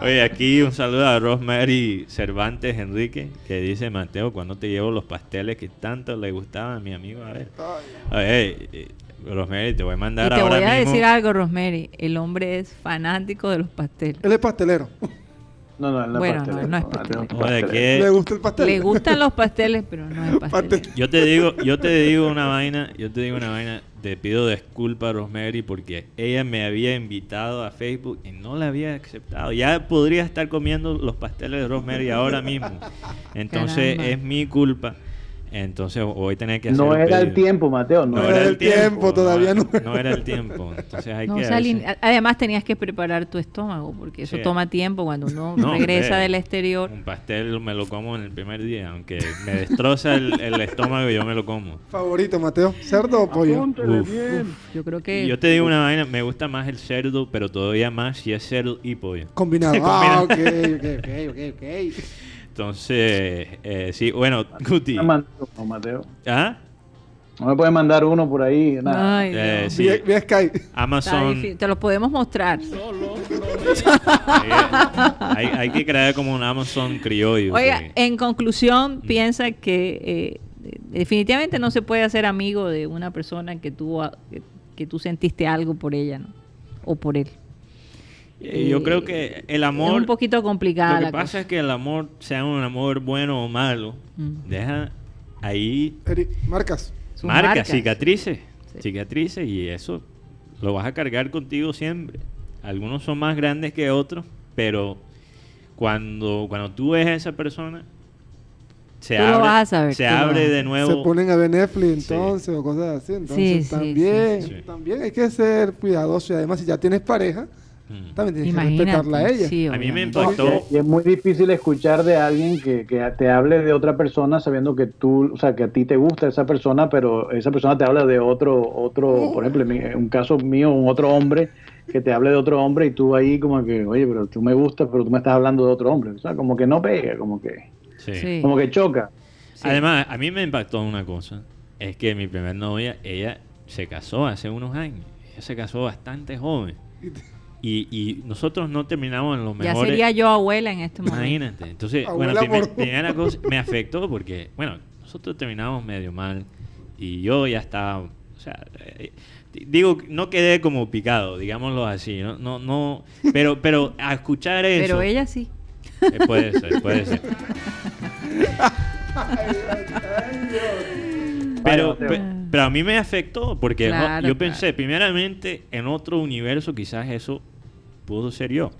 Oye, aquí un saludo a Rosemary Cervantes Enrique, que dice, Mateo, cuando te llevo los pasteles que tanto le gustaban a mi amigo? A ver. Oye, eh, Rosemary, te voy a Y mandar te ahora voy a mismo. decir algo, Rosemary. El hombre es fanático de los pasteles. Él es pastelero. No, no, no Bueno, no, no es. ¿qué? Le gusta el pastel. Le gustan los pasteles, pero no es pastelero. Yo te digo, yo te digo una vaina, yo te digo una vaina, te pido disculpas a Rosemary porque ella me había invitado a Facebook y no la había aceptado. Ya podría estar comiendo los pasteles de Rosemary ahora mismo. Entonces Caramba. es mi culpa. Entonces voy a tener que hacer No era el tiempo, Mateo. No, No era el tiempo, todavía no. No era el tiempo. Entonces hay No, que o sea, además tenías que preparar tu estómago porque eso Sí. toma tiempo cuando uno No, regresa hombre, del exterior. Un pastel me lo como en el primer día, aunque me destroza el, el estómago yo me lo como. Favorito, Mateo. ¿Cerdo o pollo? Uf. Yo creo que Y yo te digo una vaina, me gusta más el cerdo, pero todavía más si es cerdo y pollo. Combinado. Combinado. Ah, ok, ok, ok, ok, ok. Entonces, eh, sí, bueno, Guti. uno, Mateo. ¿Ah? No me puede mandar uno por ahí. Nada. Ay, Eh, Dios. sí, Vía, vía Skype. Está Amazon. Te lo podemos mostrar. hay, hay que crear como un Amazon criollo. Oiga, que- en conclusión, piensa que eh, definitivamente no se puede hacer amigo de una persona que tú, que tú sentiste algo por ella, ¿no? O por él. Eh, yo creo que el amor. es un poquito complicada Lo que la pasa cosa. es que el amor, sea un amor bueno o malo, Mm. deja ahí Eri- marcas. Marcas, marcas. cicatrices, Sí. cicatrices y eso lo vas a cargar contigo siempre. Algunos son más grandes que otros, pero cuando, cuando tú ves a esa persona, se Tú abre, vas a saber, se abre a de nuevo. Se ponen a ver Netflix Sí. entonces o cosas así. Entonces sí, también, sí, sí. también hay que ser cuidadoso. Y además, si ya tienes pareja. También tienes que Imagínate. respetarla a ella. sí, A mí me impactó. Y es muy difícil escuchar de alguien que, que te hable de otra persona sabiendo que tú, o sea, que a ti te gusta esa persona, pero esa persona te habla de otro, otro, por ejemplo, en un caso mío, un otro hombre que te hable de otro hombre y tú ahí como que, oye, pero tú me gustas, pero tú me estás hablando de otro hombre. O sea, como que no pega, como que. Sí. como que choca. Sí. Además, a mí me impactó una cosa, es que mi primer novia, ella se casó hace unos años, ella se casó bastante joven. Y, y nosotros no terminamos en los Ya mejores... sería yo abuela en este momento. Imagínate. Entonces, Abuela bueno, primera cosa, me afectó porque, bueno, nosotros terminamos medio mal y yo ya estaba, o sea, eh, digo, no quedé como picado, digámoslo así, no, no, no pero, pero a escuchar eso, Pero ella sí. eh, puede ser, puede ser. Pero, pero a mí me afectó porque Claro, yo claro. pensé, primeramente, en otro universo quizás eso pudo ser yo.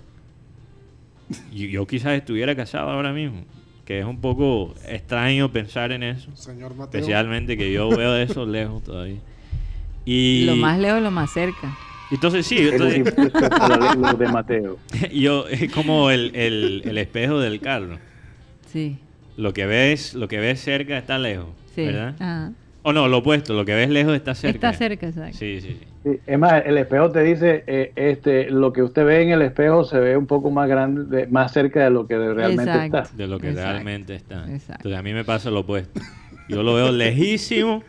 Y yo quizás estuviera casado ahora mismo, que es un poco extraño pensar en eso, Señor Mateo. especialmente que yo veo eso lejos todavía. Y Lo más lejos, lo más cerca. entonces sí, entonces, de Mateo. yo es como el, el- el espejo del carro. Sí. Lo que ves, lo que ves cerca está lejos, Sí. ¿verdad? Ajá. O no, lo opuesto, lo que ves lejos está cerca. Está cerca, exacto. Sí, sí, sí. Sí, es más, el espejo te dice, eh, este, lo que usted ve en el espejo se ve un poco más grande, de- más cerca de lo que realmente Exacto. está. de lo que Exacto. realmente está. Exacto. Entonces a mí me pasa lo opuesto. Yo lo veo lejísimo,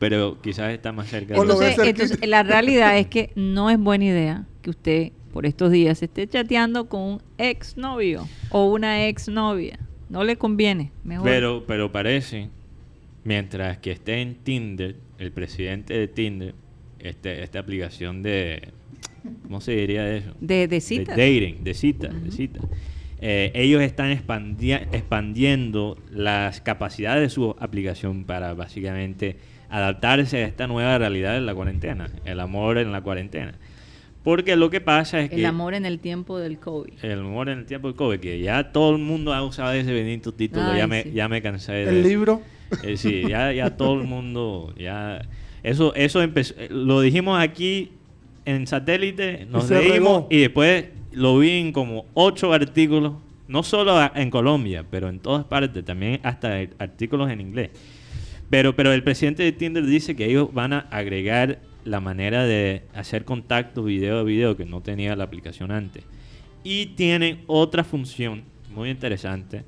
pero quizás está más cerca. de lo lo Entonces, cerquita. entonces, la realidad es que no es buena idea que usted por estos días esté chateando con un exnovio o una exnovia. No le conviene. Mejor. Pero, pero parece, mientras que esté en Tinder, el presidente de Tinder, este, esta aplicación de, ¿cómo se diría eso? de, de citas. De dating, de cita, de cita. Eh, ellos están expandia- expandiendo las capacidades de su aplicación para básicamente adaptarse a esta nueva realidad de la cuarentena, el amor en la cuarentena. Porque lo que pasa es que... El amor en el tiempo del COVID. El amor en el tiempo del COVID, que ya todo el mundo ha usado ese bendito título, Ay, ya, me, ya me cansé de El eso. libro. Eh, sí, ya, ya todo el mundo, ya... Eso, eso empezó, eh, lo dijimos aquí en satélite, nos regó. y después lo vi en como ocho artículos, no solo a- en Colombia, pero en todas partes, también hasta artículos en inglés. Pero, pero el presidente de Tinder dice que ellos van a agregar la manera de hacer contacto video a video que no tenía la aplicación antes. Y tienen otra función muy interesante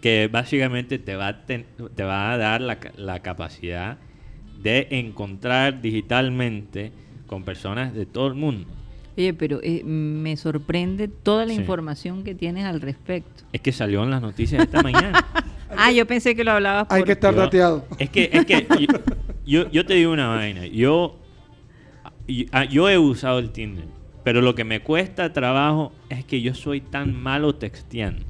que básicamente te va a, te va a dar la, la capacidad de encontrar digitalmente con personas de todo el mundo. Oye, pero eh, me sorprende toda la Sí. información que tienes al respecto. Es que salió en las noticias esta mañana. Ah, yo pensé que lo hablabas Hay por... que estar Yo- dateado. Es que, es que yo, yo, yo te digo una vaina. Yo, ah, yo he usado el Tinder, pero lo que me cuesta trabajo es que yo soy tan malo texteando.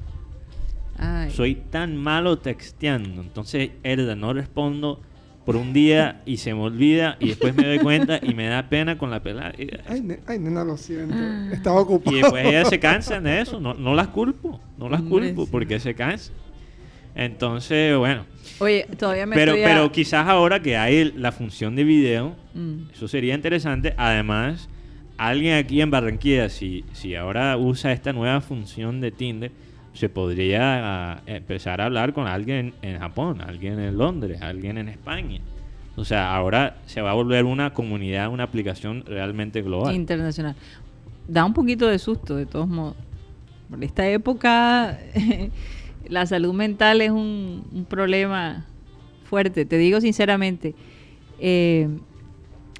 Ay. Soy tan malo texteando. Entonces, Herda, no respondo por un día y se me olvida y después me doy cuenta y me da pena con la pelada. Y, Ay, ne- ay, nena, lo siento. Ah. Estaba ocupado. y después ellas se cansan de eso. No, no las culpo. No las culpo porque se cansan. Entonces, bueno. Oye, todavía me Pero, estoy a- pero quizás ahora que hay la función de video, Mm. eso sería interesante. Además, alguien aquí en Barranquilla, si, si ahora usa esta nueva función de Tinder, se podría ah, empezar a hablar con alguien en Japón, alguien en Londres, alguien en España. O sea, ahora se va a volver una comunidad, una aplicación realmente global. internacional. Da un poquito de susto, de todos modos. Por esta época, la salud mental es un, problema fuerte. Te digo sinceramente, eh,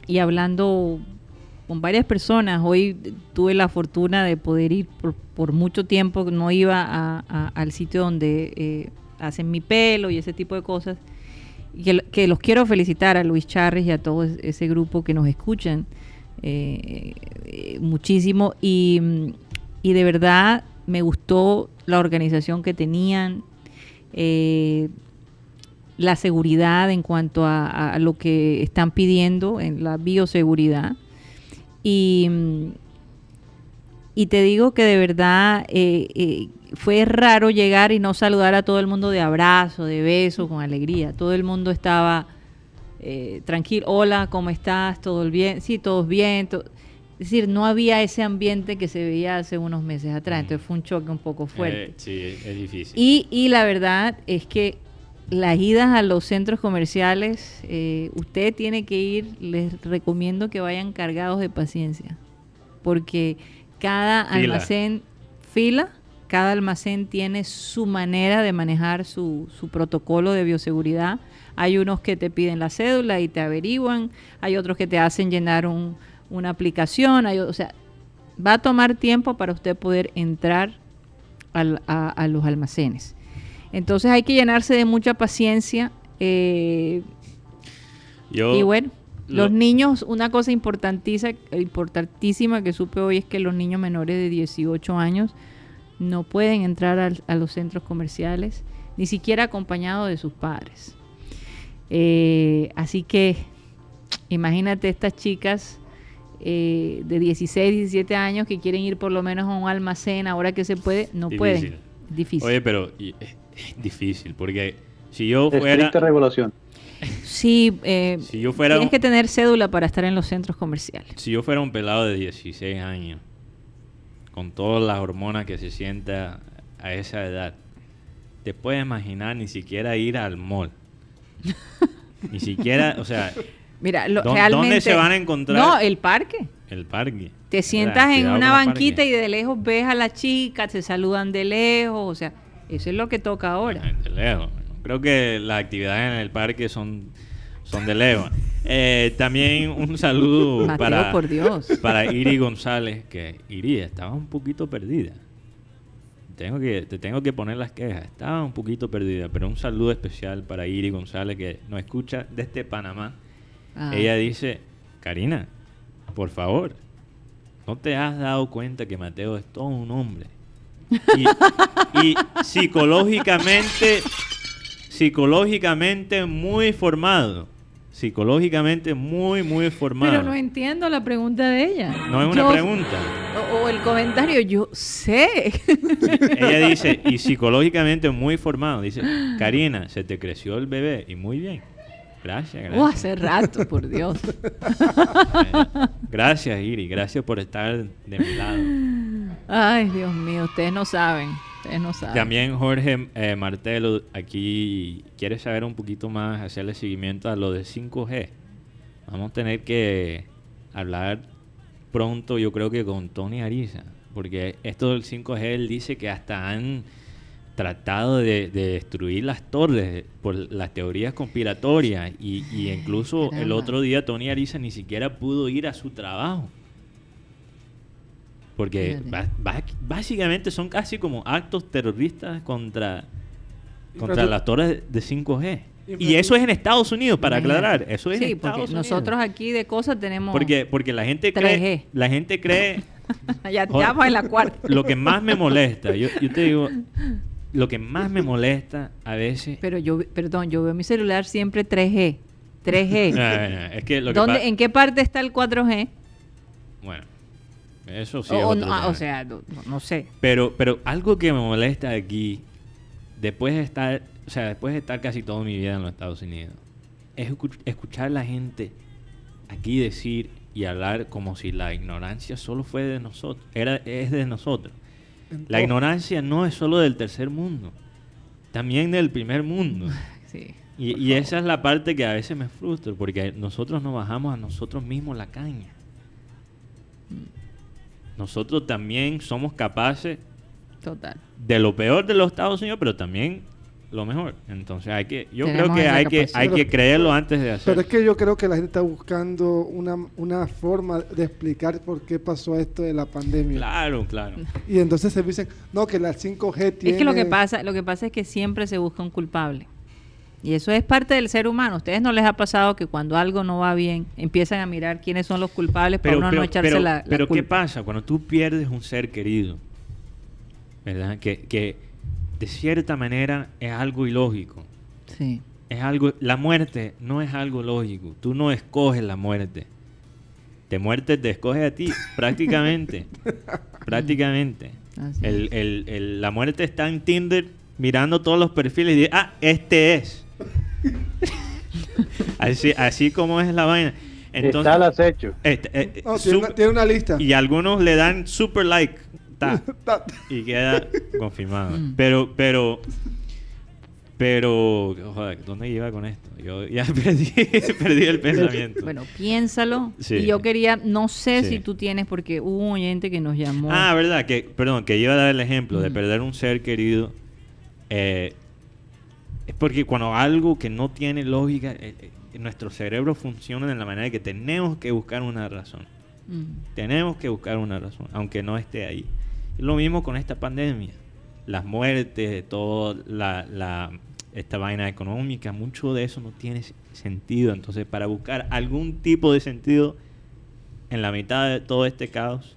y hablando con varias personas, hoy tuve la fortuna de poder ir por, por mucho tiempo, no iba a- a- al sitio donde eh, hacen mi pelo y ese tipo de cosas. Y que, que los quiero felicitar a Luis Charres y a todo es- ese grupo que nos escuchan eh, eh, muchísimo y, y de verdad me gustó la organización que tenían, eh, la seguridad en cuanto a- a lo que están pidiendo en la bioseguridad. Y, mm, y te digo que de verdad eh, eh, fue raro llegar y no saludar a todo el mundo de abrazo, de beso, con alegría. Todo el mundo estaba eh, tranquilo. Hola, ¿cómo estás? ¿Todo bien? Sí, todos bien. to- Es decir, no había ese ambiente que se veía hace unos meses atrás. Entonces fue un choque un poco fuerte. Sí, es, es difícil. Y, y la verdad es que las idas a los centros comerciales, eh, usted tiene que ir, les recomiendo que vayan cargados de paciencia, porque cada Fila. almacén, fila, cada almacén tiene su manera de manejar su, su protocolo de bioseguridad. Hay unos que te piden la cédula y te averiguan, hay otros que te hacen llenar un- una aplicación, hay, o sea, va a tomar tiempo para usted poder entrar al- a, a los almacenes. Entonces hay que llenarse de mucha paciencia. eh, Yo- y bueno, lo- los niños, una cosa importantísima, que supe hoy es que los niños menores de 18 años no pueden entrar a los centros comerciales, ni siquiera acompañados de sus padres. Eh, así que imagínate estas chicas eh, de 16, 17 años que quieren ir por lo menos a un almacén ahora que se puede, no Difícil. pueden. Difícil. Oye, pero y- es difícil porque si yo fuera... Estricta regulación. Sí, eh, Si yo fuera tienes un- que tener cédula para estar en los centros comerciales. Si yo fuera un pelado de 16 años, con todas las hormonas que se sienta a esa edad, te puedes imaginar ni siquiera ir al mall. ni siquiera, o sea, Mira, lo- ¿Dó- realmente... ¿Dónde se van a encontrar? No, el parque. El parque. Te sientas en una banquita y de lejos ves a la chica, te saludan de lejos, o sea, eso es lo que toca ahora. De lejos. Creo que las actividades en el parque son, son de lejos. Eh, también un saludo Mateo, para, por Dios. para Iri González, que Iri estaba un poquito perdida. Tengo que, te tengo que poner las quejas. Estaba un poquito perdida, pero un saludo especial para Iri González, que nos escucha desde Panamá. Ah. Ella dice, Karina, por favor, ¿no te has dado cuenta que Mateo es todo un hombre? Y, y psicológicamente, psicológicamente muy formado. Psicológicamente muy, muy formado. Pero no entiendo la pregunta de ella. No es una Yo- pregunta. O, o el comentario, yo sé. Ella dice, y psicológicamente muy formado. Dice, Karina, se te creció el bebé. Y muy bien. Gracias, gracias. Oh, hace rato, por Dios. Gracias, Iri. Gracias por estar de mi lado. Ay, Dios mío, ustedes no saben. Ustedes no saben. También Jorge eh, Martelo aquí quiere saber un poquito más, hacerle seguimiento a lo de 5G. Vamos a tener que hablar pronto, yo creo que con Tony Ariza, porque esto del 5G él dice que hasta han tratado de, de destruir las torres por las teorías conspiratorias y, y incluso el otro día Tony Ariza ni siquiera pudo ir a su trabajo. Porque ba- básicamente son casi como actos terroristas contra, contra las torres de 5G. Y eso es en Estados Unidos, para aclarar. Eso es sí, en porque Estados Unidos. nosotros aquí de cosas tenemos. Porque, porque la gente 3G. cree, la gente cree ya vamos en la cuarta. lo que más me molesta, yo, yo te digo, lo que más me molesta a veces, Pero yo, perdón, yo veo mi celular siempre 3G. 3G. Ah, es que lo que ¿Dónde, ¿En qué parte está el 4G? bueno, eso sí o, es o otro no, ah, tema. o sea, no, sé. Pero, pero algo que me molesta aquí, después de estar, o sea, después de estar casi toda mi vida en los Estados Unidos, es escu- escuchar a la gente aquí decir y hablar como si la ignorancia solo fue de nosotros, era, es de nosotros. La ignorancia no es solo del tercer mundo, también del primer mundo. Sí. Y, y esa es la parte que a veces me frustra, porque nosotros nos bajamos a nosotros mismos la caña. Nosotros también somos capaces Total. de lo peor de los Estados Unidos, pero también lo mejor. Entonces hay que, yo Tenemos creo que hay que, hay que Pero- creerlo antes de Pero hacerlo. es que yo creo que la gente está buscando una, una forma de explicar por qué pasó esto de la pandemia. Claro, claro. Y entonces se dicen, no, que la 5G tiene... Es que lo que pasa, lo que pasa es que siempre se busca un culpable. Y eso es parte del ser humano. ¿A ustedes no les ha pasado que cuando algo no va bien, empiezan a mirar quiénes son los culpables para Pero, uno pero, no echarse pero- la, la pero ¿qué pasa cuando tú pierdes un ser querido? ¿Verdad? Que, que de cierta manera es algo ilógico. Sí. Es algo, la muerte no es algo lógico. Tú no escoges la muerte. Te muerte te escoge a ti, prácticamente. prácticamente. El, el- el- la muerte está en Tinder mirando todos los perfiles y dice, ah, este es. así, así como es la vaina. Entonces, Está al acecho. este, eh, No, tiene, una, tiene una lista. y algunos le dan super like. ta, Ta- y queda confirmado. Mm. Pero, pero, pero, joder, ¿dónde iba con esto? Yo ya perdí, perdí el pensamiento. Bueno, piénsalo. Sí. Y yo quería, no sé Sí. si tú tienes, porque hubo un oyente que nos llamó. Ah, verdad, que, perdón, que iba a dar el ejemplo de Ujú. perder un ser querido. eh, es porque cuando algo que no tiene lógica, eh, eh, nuestro cerebro funciona de la manera que tenemos que buscar una razón. Mm. Tenemos que buscar una razón, aunque no esté ahí. Es lo mismo con esta pandemia. Las muertes, toda la, la- esta vaina económica, mucho de eso no tiene sentido. Entonces, para buscar algún tipo de sentido en la mitad de todo este caos,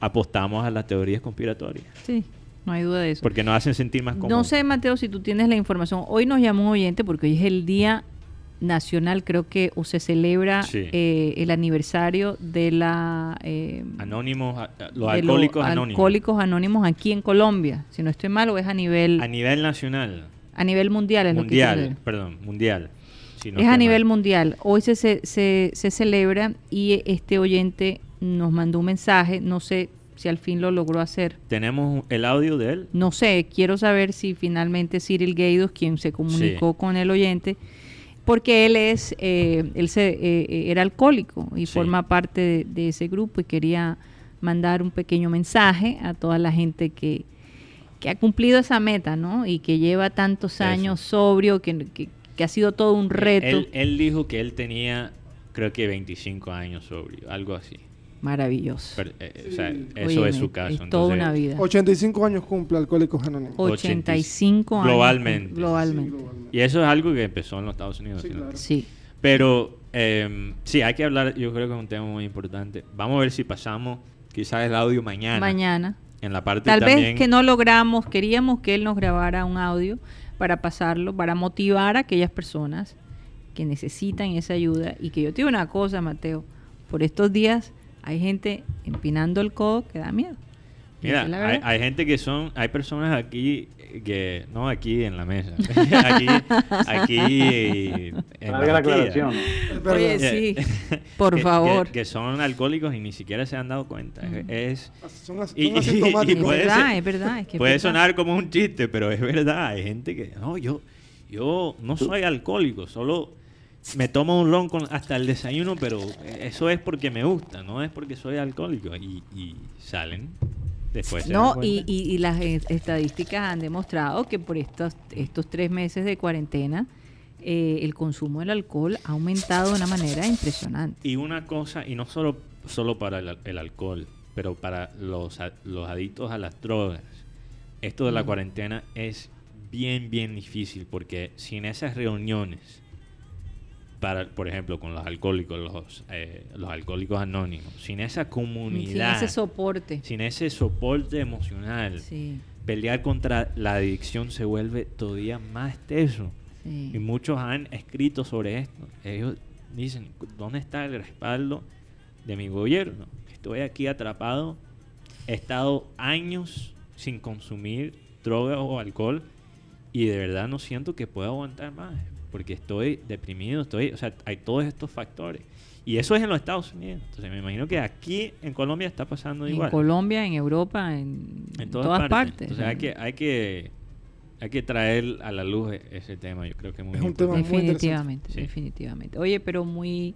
apostamos a las teorías conspiratorias. Sí, no hay duda de eso. Porque nos hacen sentir más cómodos. No sé, Mateo, si tú tienes la información. Hoy nos llamó un oyente porque hoy es el Día Nacional, creo que, o se celebra Sí. eh, el aniversario de la... eh, Anónimos, los de los alcohólicos anónimos. alcohólicos anónimos aquí en Colombia. Si no estoy mal, o es a nivel, A nivel nacional. a nivel mundial. Es lo que quiero Mundial, perdón, mundial. Si no es a nivel mundial. Hoy se, se, se, se celebra y este oyente nos mandó un mensaje. No sé si al fin lo logró hacer. Tenemos el audio de él. No sé, quiero saber si finalmente Cyril Gaidos, quien se comunicó con el oyente, porque él es, eh, él se, eh, eh, era alcohólico y Sí. forma parte de, de ese grupo y quería mandar un pequeño mensaje a toda la gente que, que ha cumplido esa meta, ¿no? Y que lleva tantos Eso. años sobrio, que, que- que ha sido todo un reto Él, él dijo que él tenía, creo que 25 años sobrio, algo así. Maravilloso. Pero, eh, o sea, eso es su caso. es toda entonces, una vida. 85 años cumple Alcohólicos Anónimos. 85 años. Globalmente. Globalmente. Y eso es algo que empezó en los Estados Unidos. Sí, ¿sí? claro. Sí. Pero eh, sí, hay que hablar, yo creo que es un tema muy importante. Vamos a ver si pasamos quizás el audio mañana. Mañana. En la parte Tal también... vez que no logramos, queríamos que él nos grabara un audio para pasarlo, para motivar a aquellas personas que necesitan esa ayuda. Y que yo te digo una cosa, Mateo, por estos días hay gente empinando el codo que da miedo. Mira, hay, hay gente que son, hay personas aquí eh, que, no aquí en la mesa, aquí, aquí en Valga la aclaración. Oye, Eh, sí, por que- favor. Que, que son alcohólicos y ni siquiera se han dado cuenta. Es, Son, as- y- son y- asintomáticos. y puede Es verdad, ser- es verdad, es que es puede verdad. sonar como un chiste, pero es verdad. Hay gente que, no, yo, yo no soy alcohólico, solo me tomo un ron con hasta el desayuno, pero eso es porque me gusta, no es porque soy alcohólico. Y, y salen después. No, y, y- y las estadísticas han demostrado que por estos, estos tres meses de cuarentena eh, el consumo del alcohol ha aumentado de una manera impresionante. Y una cosa, y no solo, solo para el, el alcohol, pero para los, los adictos a las drogas, esto de la Mm. cuarentena es bien, bien difícil porque sin esas reuniones, para, por ejemplo, con los alcohólicos, los, eh, los alcohólicos anónimos, sin esa Sin comunidad, ese soporte. sin ese soporte emocional, Sí, pelear contra la adicción se vuelve todavía más teso. sí. Y muchos han escrito sobre esto. Ellos dicen, ¿dónde está el respaldo de mi gobierno? Estoy aquí atrapado. He estado años sin consumir droga o alcohol y de verdad no siento que pueda aguantar más porque estoy deprimido, estoy, o sea, hay todos estos factores. Y eso es en los Estados Unidos. Entonces me imagino que aquí en Colombia está pasando En igual. Colombia, en Europa, en, en todas, todas, partes. partes. Entonces hay que, hay que hay que traer a la luz e- ese tema. Yo creo que es muy Es un tema importante. muy Definitivamente, Sí. definitivamente. Oye, pero muy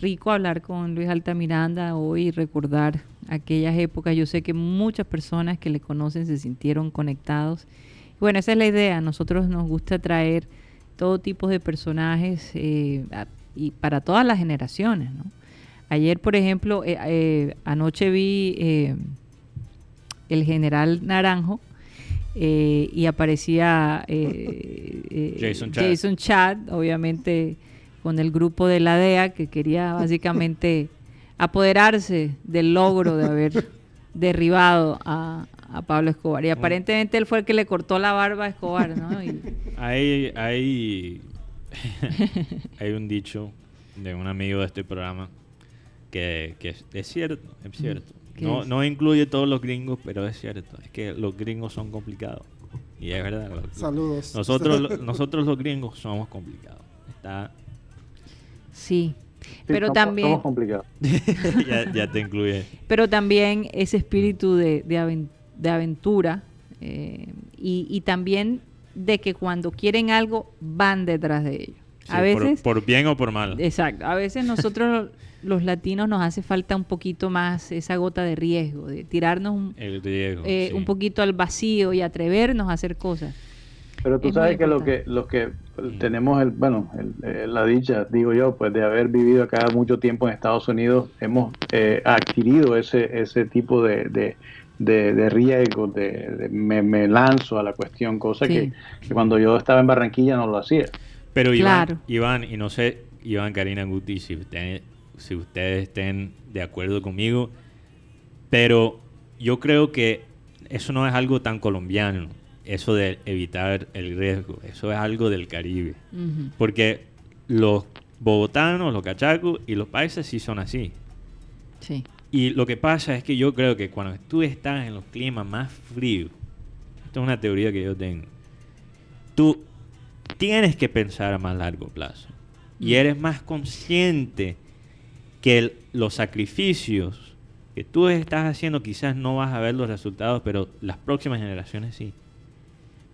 rico hablar con Luis Altamiranda hoy y recordar aquellas épocas. Yo sé que muchas personas que le conocen se sintieron conectados. Bueno, esa es la idea. Nosotros nos gusta traer todo tipo de personajes eh, y para todas las generaciones. ¿no? Ayer, por ejemplo, eh, eh, anoche vi el general Naranjo y aparecía Jason Chad. Jason Chad, obviamente con el grupo de la DEA que quería básicamente apoderarse del logro de haber derribado a, a Pablo Escobar. Mm. Y aparentemente él fue el que le cortó la barba a Escobar, ¿no? Y- Hay, hay, hay un dicho de un amigo de este programa que, que es, es cierto, es cierto. ¿Qué No, es? no incluye todos los gringos, pero es cierto. Es que los gringos son complicados. Y es verdad. los- Saludos. Nosotros, nosotros los gringos somos complicados. Está, sí. Sí, Pero somos- también, Somos complicados. ya, ya te incluye. pero también ese espíritu de, de, de aventura eh, y, y también de que cuando quieren algo van detrás de ello. a Sí, por- veces, por, bien o por mal. exacto, a veces nosotros los latinos nos hace falta un poquito más esa gota de riesgo, de tirarnos un, El riesgo. eh, sí. un poquito al vacío y atrevernos a hacer cosas. Pero tú Es sabes que lo que los que tenemos el bueno el- eh, la dicha digo yo pues de haber vivido acá mucho tiempo en Estados Unidos hemos eh, adquirido ese ese tipo de, de, de, de riesgo de, de me, me lanzo a la cuestión cosa Sí. que, que cuando yo estaba en Barranquilla no lo hacía Pero Iván, Claro. Iván, y no sé, Iván, Karina Guti, si, usted- si ustedes estén de acuerdo conmigo, pero yo creo que eso no es algo tan colombiano, eso de evitar el riesgo, eso es algo del Caribe. Porque los bogotanos, los cachacos y los paisas sí son así. Sí. Y lo que pasa es que yo creo que cuando tú estás en los climas más fríos, esto es una teoría que yo tengo, tú tienes que pensar a más largo plazo. Y Mm. eres más consciente que el- los sacrificios que tú estás haciendo quizás no vas a ver los resultados, pero las próximas generaciones sí.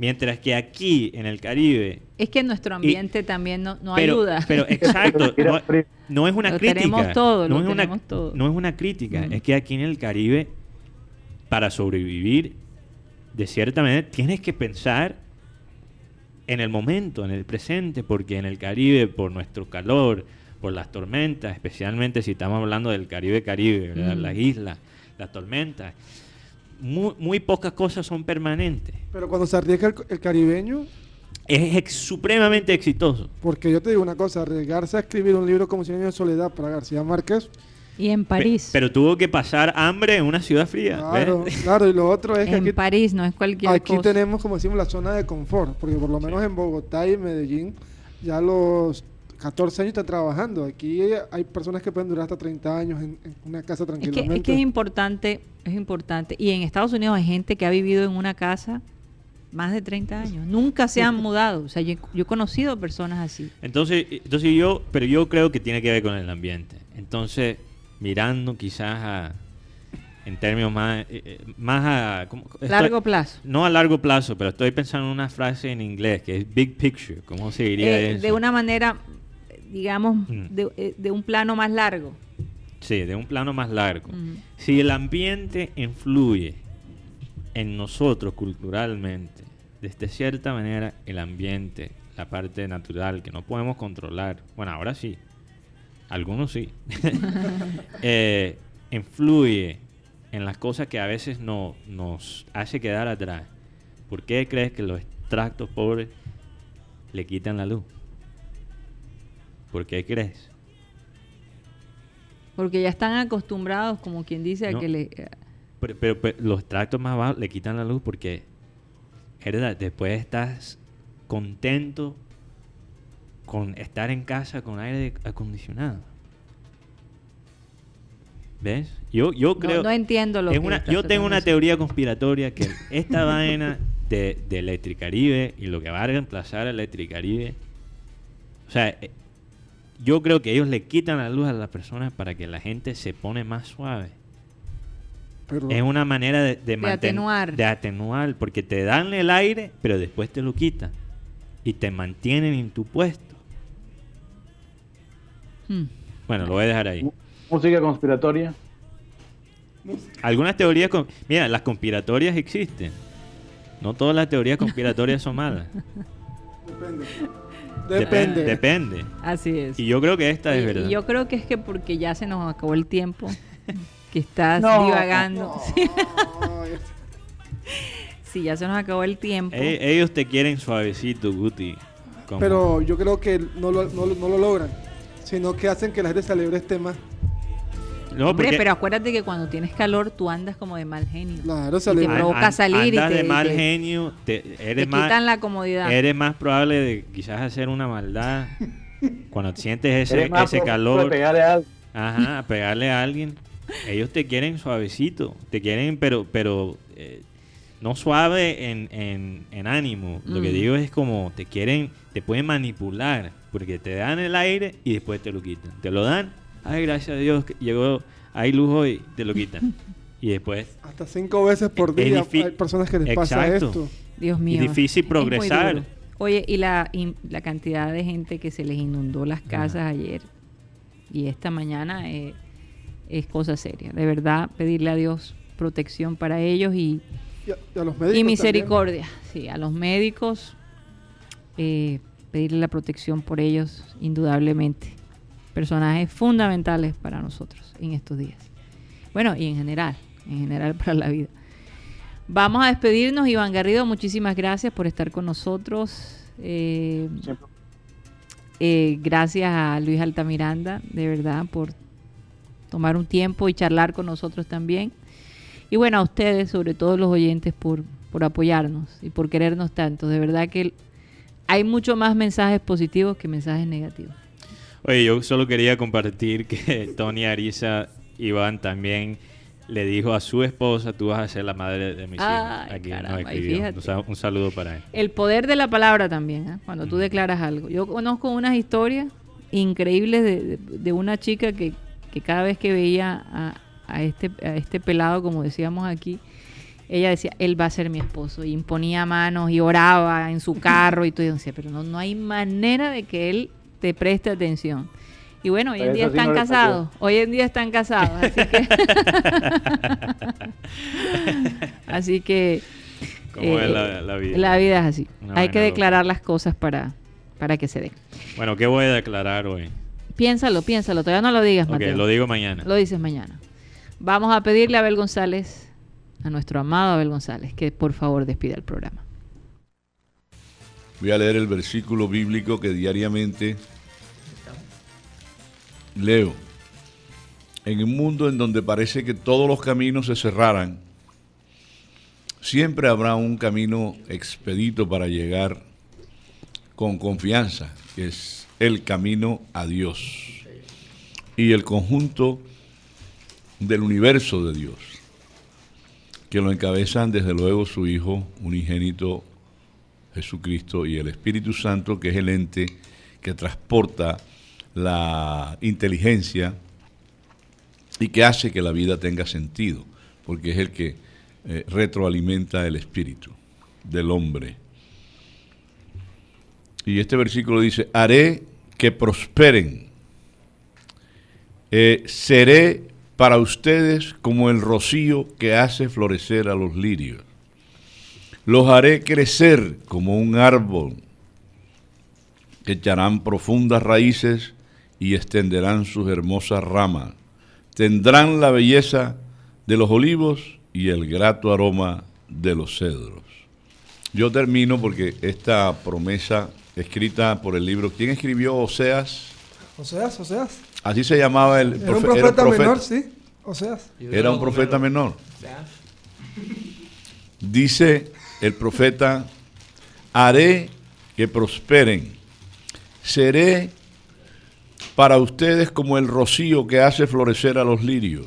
Mientras que aquí, en el Caribe, Es que nuestro ambiente también no, no pero, ayuda. Pero exacto, no, no es una Lo crítica. tenemos todo, no, lo es una, tenemos todo. no es una crítica. Mm. Es que aquí en el Caribe, para sobrevivir, de cierta manera, tienes que pensar en el momento, en el presente, porque en el Caribe, por nuestro calor, por las tormentas, especialmente si estamos hablando del Caribe-Caribe, ¿verdad? Mm. las islas, las tormentas, muy, muy pocas cosas son permanentes. Pero cuando se arriesga el, el caribeño, Es ex- supremamente exitoso. porque yo te digo una cosa, arriesgarse a escribir un libro como Cien años de soledad para García Márquez, y en Pe- París. pero tuvo que pasar hambre en una ciudad fría. claro, ¿ves? claro, y lo otro es que en aquí, París no es cualquier aquí cosa. tenemos, como decimos, la zona de confort, porque por lo menos en Bogotá y Medellín ya los 14 años están trabajando. Aquí hay personas que pueden durar hasta 30 años en, en una casa Es que, tranquilamente. es que es importante, es importante. Y en Estados Unidos hay gente que ha vivido en una casa más de 30 años. Nunca se han mudado. O sea, yo, yo he conocido personas así. Entonces, entonces yo, pero yo creo que tiene que ver con el ambiente. Entonces, mirando quizás a, en términos más, eh, eh, más a Largo plazo. No a largo plazo, pero estoy pensando en una frase en inglés que es big picture. ¿Cómo se diría Eh, eso? de una manera, digamos, Mm. de, eh, de un plano más largo. Sí, de un plano más largo. Ujú. Si el ambiente influye en nosotros culturalmente, desde cierta manera el ambiente, la parte natural que no podemos controlar, bueno, ahora sí, algunos sí, eh, influye en las cosas que a veces no, nos hace quedar atrás. ¿Por qué crees que los extractos pobres le quitan la luz? ¿Por qué crees? Porque ya están acostumbrados, como quien dice, a No. que le... Pero, pero- pero los extractos más bajos le quitan la luz porque, verdad, después estás contento con estar en casa con aire acondicionado. ¿Ves? Yo, yo no- creo... no, entiendo lo es que una- yo tengo una teoría conspiratoria que esta vaina de, de Electricaribe y lo que va a reemplazar a Electricaribe, o sea, yo creo que ellos le quitan la luz a las personas para que la gente se pone más suave. Pero- Es una manera de, de, manten- atenuar. De atenuar, porque te dan el aire, pero después te lo quitan. Y te mantienen en tu puesto. Hmm. Bueno, lo voy a dejar ahí. Música conspiratoria. Algunas teorías... con- Mira, las conspiratorias existen. No todas las teorías conspiratorias son malas. Depende. Depen- Depende. Depende. Así es. Y yo creo que esta es Y- verdad. y yo creo que es que porque ya se nos acabó el tiempo, que estás No. divagando. Sí. Ay, Sí, ya se nos acabó el tiempo. E- ellos te quieren suavecito, Guti. Como- Pero yo creo que no lo, no, lo- no lo logran, sino que hacen que la gente celebre este tema. No, Hombre, porque- pero acuérdate que cuando tienes calor tú andas como de mal genio. Claro, Y te provoca An- salir y te, de mal te- genio, te, te eres más, quitan la comodidad. eres más probable de quizás hacer una maldad cuando sientes ese, Eres más ese calor. pegarle a alguien. Ajá, pegarle a alguien. Ellos te quieren suavecito, te quieren, pero, pero eh, no suave en, en, en ánimo. Lo que Mm. digo es como te quieren, te pueden manipular, porque te dan el aire y después te lo quitan. Te lo dan, ay, gracias a Dios, que llegó, hay luz hoy, te lo quitan. Y después Hasta cinco veces por día hay personas que les pasa Exacto. esto. Dios mío. difícil es muy progresar. duro. Oye, y la, la cantidad de gente que se les inundó las casas ayer y esta mañana eh, es cosa seria. De verdad, pedirle a Dios protección para ellos y, Y a, y a los médicos y misericordia. Sí, a los médicos, eh, pedirle la protección por ellos, indudablemente. Personajes fundamentales para nosotros en estos días. Bueno, y en general, en general para la vida. Vamos a despedirnos, Iván Garrido, muchísimas gracias por estar con nosotros. Eh, eh, gracias a Luis Altamiranda, de verdad, por tomar un tiempo y charlar con nosotros también. Y bueno, a ustedes, sobre todo los oyentes, por, por apoyarnos y por querernos tanto. De verdad que hay mucho más mensajes positivos que mensajes negativos. Oye, yo solo quería compartir que Tony Ariza Iván también le dijo a su esposa, tú vas a ser la madre de mis hijos. Ay, Aquí nos caramba, sea, un saludo para él. El poder de la palabra también, ¿eh? cuando tú declaras algo. Yo conozco unas historias increíbles de, de- una chica que, que cada vez que veía a, a este, a este pelado, como decíamos aquí, ella decía, él va a ser mi esposo, y imponía manos y oraba en su carro y todo, y decía, pero no, no hay manera de que él te preste atención. Y bueno, hoy en Eso día sí están no casados, hoy en día están casados, así que... así que... ¿Cómo es eh, la, la vida? La vida es así. Una Hay que declarar las cosas para, para que se den. Bueno, ¿qué voy a declarar hoy? Piénsalo, piénsalo, todavía no lo digas, Ok, Mateo. lo digo mañana. Lo dices mañana. Vamos a pedirle a Abel González, a nuestro amado Abel González, que por favor despida el programa. Voy a leer el versículo bíblico que diariamente leo. En un mundo en donde parece que todos los caminos se cerraran, siempre habrá un camino expedito para llegar con confianza, que es el camino a Dios y el conjunto del universo de Dios, que lo encabezan desde luego su Hijo unigénito Jesucristo y el Espíritu Santo, que es el ente que transporta la inteligencia y que hace que la vida tenga sentido, porque es el que eh, retroalimenta el espíritu del hombre. Y este versículo dice, haré que prosperen, Eh, seré para ustedes como el rocío que hace florecer a los lirios. Los haré crecer como un árbol que echarán profundas raíces y extenderán sus hermosas ramas. Tendrán la belleza de los olivos y el grato aroma de los cedros. Yo termino porque esta promesa escrita por el libro, ¿quién escribió Oseas? Oseas, Oseas. Así se llamaba el Era un profe- era profeta profeta- menor, sí. Oseas. Era un profeta menor. Dice el profeta, haré que prosperen, seré para ustedes como el rocío que hace florecer a los lirios,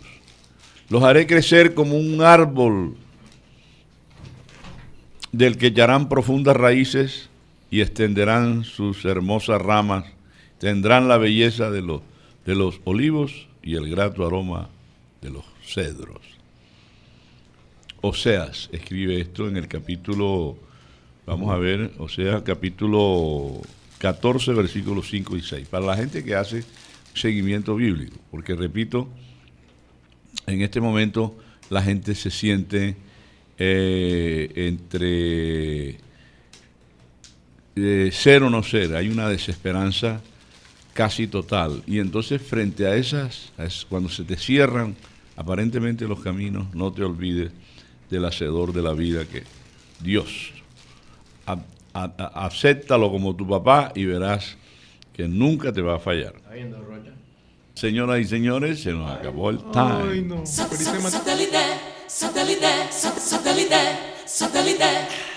los haré crecer como un árbol del que echarán profundas raíces y extenderán sus hermosas ramas, tendrán la belleza de los, de los olivos y el grato aroma de los cedros. Oseas escribe esto en el capítulo, vamos a ver, Oseas capítulo 14, versículos 5 y 6, para la gente que hace seguimiento bíblico, porque repito, en este momento la gente se siente eh, entre eh, ser o no ser, hay una desesperanza casi total. Y entonces frente a esas, cuando se te cierran aparentemente los caminos, no te olvides del hacedor de la vida que Dios. A- a- acéptalo como tu papá y verás que nunca te va a fallar. Señoras y señores, se nos acabó el time. Satellite, satellite, satellite, satellite, satellite.